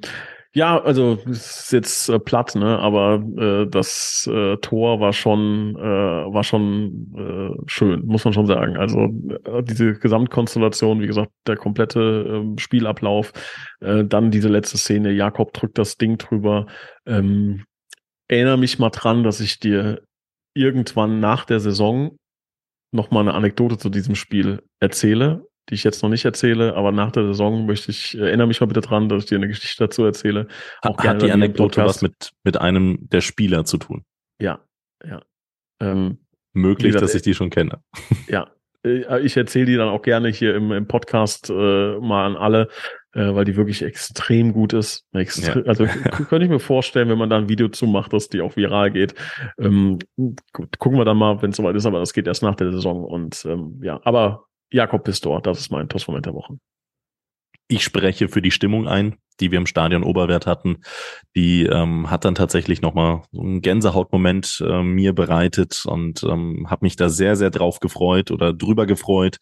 [SPEAKER 2] ja, also ist jetzt äh, platt, ne? Aber äh, das äh, Tor war schon äh, war schon äh, schön, muss man schon sagen. Also äh, diese Gesamtkonstellation, wie gesagt, der komplette äh, Spielablauf, äh, dann diese letzte Szene, Jakob drückt das Ding drüber. Ähm, erinnere mich mal dran, dass ich dir irgendwann nach der Saison noch mal eine Anekdote zu diesem Spiel erzähle die ich jetzt noch nicht erzähle, aber nach der Saison möchte ich, erinnere mich mal bitte dran, dass ich dir eine Geschichte dazu erzähle.
[SPEAKER 1] Auch hat, hat die Anekdote was mit, mit einem der Spieler zu tun?
[SPEAKER 2] Ja, ja.
[SPEAKER 1] Ähm, Möglich, gesagt, dass ich die schon kenne.
[SPEAKER 2] Ja, äh, ich erzähle die dann auch gerne hier im, im Podcast äh, mal an alle, äh, weil die wirklich extrem gut ist. Extre ja. Also könnte ich mir vorstellen, wenn man da ein Video zu macht, dass die auch viral geht. Ähm, gut, gucken wir dann mal, wenn es soweit ist, aber das geht erst nach der Saison. Und ähm, ja, aber Jakob Pistor, das ist mein Toastmoment der Woche.
[SPEAKER 1] Ich spreche für die Stimmung ein, die wir im Stadion Oberwert hatten. Die ähm, hat dann tatsächlich nochmal so einen Gänsehautmoment äh, mir bereitet und ähm, habe mich da sehr, sehr drauf gefreut oder drüber gefreut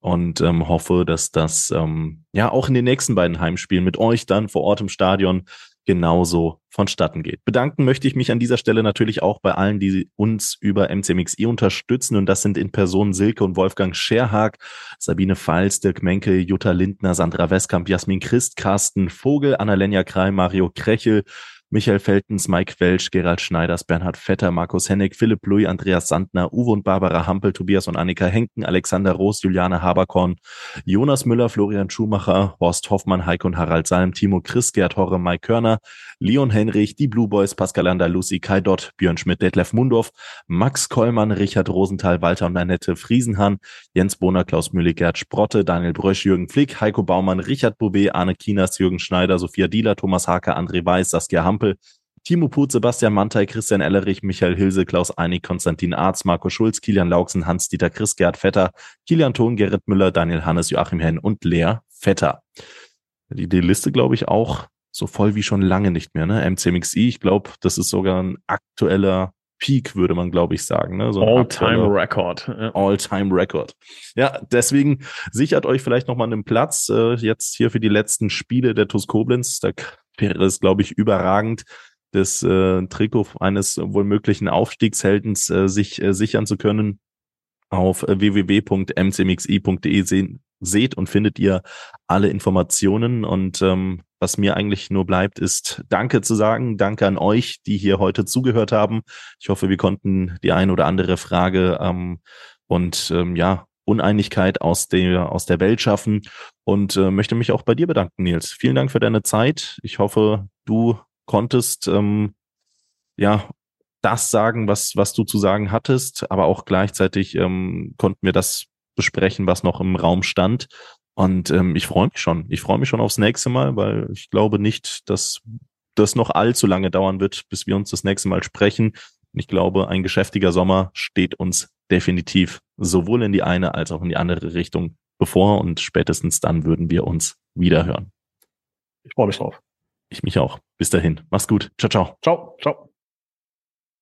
[SPEAKER 1] und ähm, hoffe, dass das ähm, ja auch in den nächsten beiden Heimspielen mit euch dann vor Ort im Stadion genauso vonstatten geht. Bedanken möchte ich mich an dieser Stelle natürlich auch bei allen, die uns über MCMXI unterstützen. Und das sind in Person Silke und Wolfgang Scherhag, Sabine Pfalz, Dirk Menke, Jutta Lindner, Sandra Westkamp, Jasmin Christ, Carsten Vogel, Annalena Krei, Mario Krechel, Michael Feltens, Mike Welsch, Gerald Schneiders, Bernhard Vetter, Markus Hennig, Philipp Louis, Andreas Sandner, Uwe und Barbara Hampel, Tobias und Annika Henken, Alexander Roos, Juliane Haberkorn, Jonas Müller, Florian Schumacher, Horst Hoffmann, Heike und Harald Salm, Timo Chris, Gerd Horre, Mike Körner, Leon Henrich, die Blue Boys, Pascal Lucy Kai Dott, Björn Schmidt, Detlef Mundorf, Max Kollmann, Richard Rosenthal, Walter und Annette Friesenhahn, Jens Bohner, Klaus Müller, Gerd Sprotte, Daniel Brösch, Jürgen Flick, Heiko Baumann, Richard Bouvet, Arne Kinas, Jürgen Schneider, Sophia Dieler, Thomas Hake, André Weiß, Saskia Hampel, Timo Put, Sebastian Mantei, Christian Ellerich, Michael Hilse, Klaus Einig, Konstantin Arz, Marco Schulz, Kilian Lauksen, Hans-Dieter Chris, Gerd Vetter, Kilian Thon, Gerrit Müller, Daniel Hannes, Joachim Henn und Lea Vetter. Die, die Liste, glaube ich, auch so voll wie schon lange nicht mehr. Ne? MCMXI, ich glaube, das ist sogar ein aktueller Peak, würde man, glaube ich, sagen. Ne?
[SPEAKER 2] So All-Time-Record.
[SPEAKER 1] All-Time-Record. Ja, deswegen sichert euch vielleicht nochmal einen Platz äh, jetzt hier für die letzten Spiele der TuS Koblenz. Da wäre es, glaube ich, überragend, das äh, Trikot eines wohl möglichen Aufstiegsheldens äh, sich äh, sichern zu können. Auf äh, www.mcmxi.de sehen, seht und findet ihr alle Informationen. Und ähm, was mir eigentlich nur bleibt, ist Danke zu sagen. Danke an euch, die hier heute zugehört haben. Ich hoffe, wir konnten die ein oder andere Frage ähm, und ähm, ja, Uneinigkeit aus der, aus der Welt schaffen und äh, möchte mich auch bei dir bedanken, Nils. Vielen Dank für deine Zeit. Ich hoffe, du konntest ähm, ja das sagen, was, was du zu sagen hattest, aber auch gleichzeitig ähm, konnten wir das besprechen, was noch im Raum stand. Und ähm, ich freue mich schon. Ich freue mich schon aufs nächste Mal, weil ich glaube nicht, dass das noch allzu lange dauern wird, bis wir uns das nächste Mal sprechen. Ich glaube, ein geschäftiger Sommer steht uns definitiv sowohl in die eine als auch in die andere Richtung bevor und spätestens dann würden wir uns wiederhören.
[SPEAKER 2] Ich freue mich drauf.
[SPEAKER 1] Ich mich auch. Bis dahin. Mach's gut. Ciao, ciao.
[SPEAKER 2] Ciao, ciao.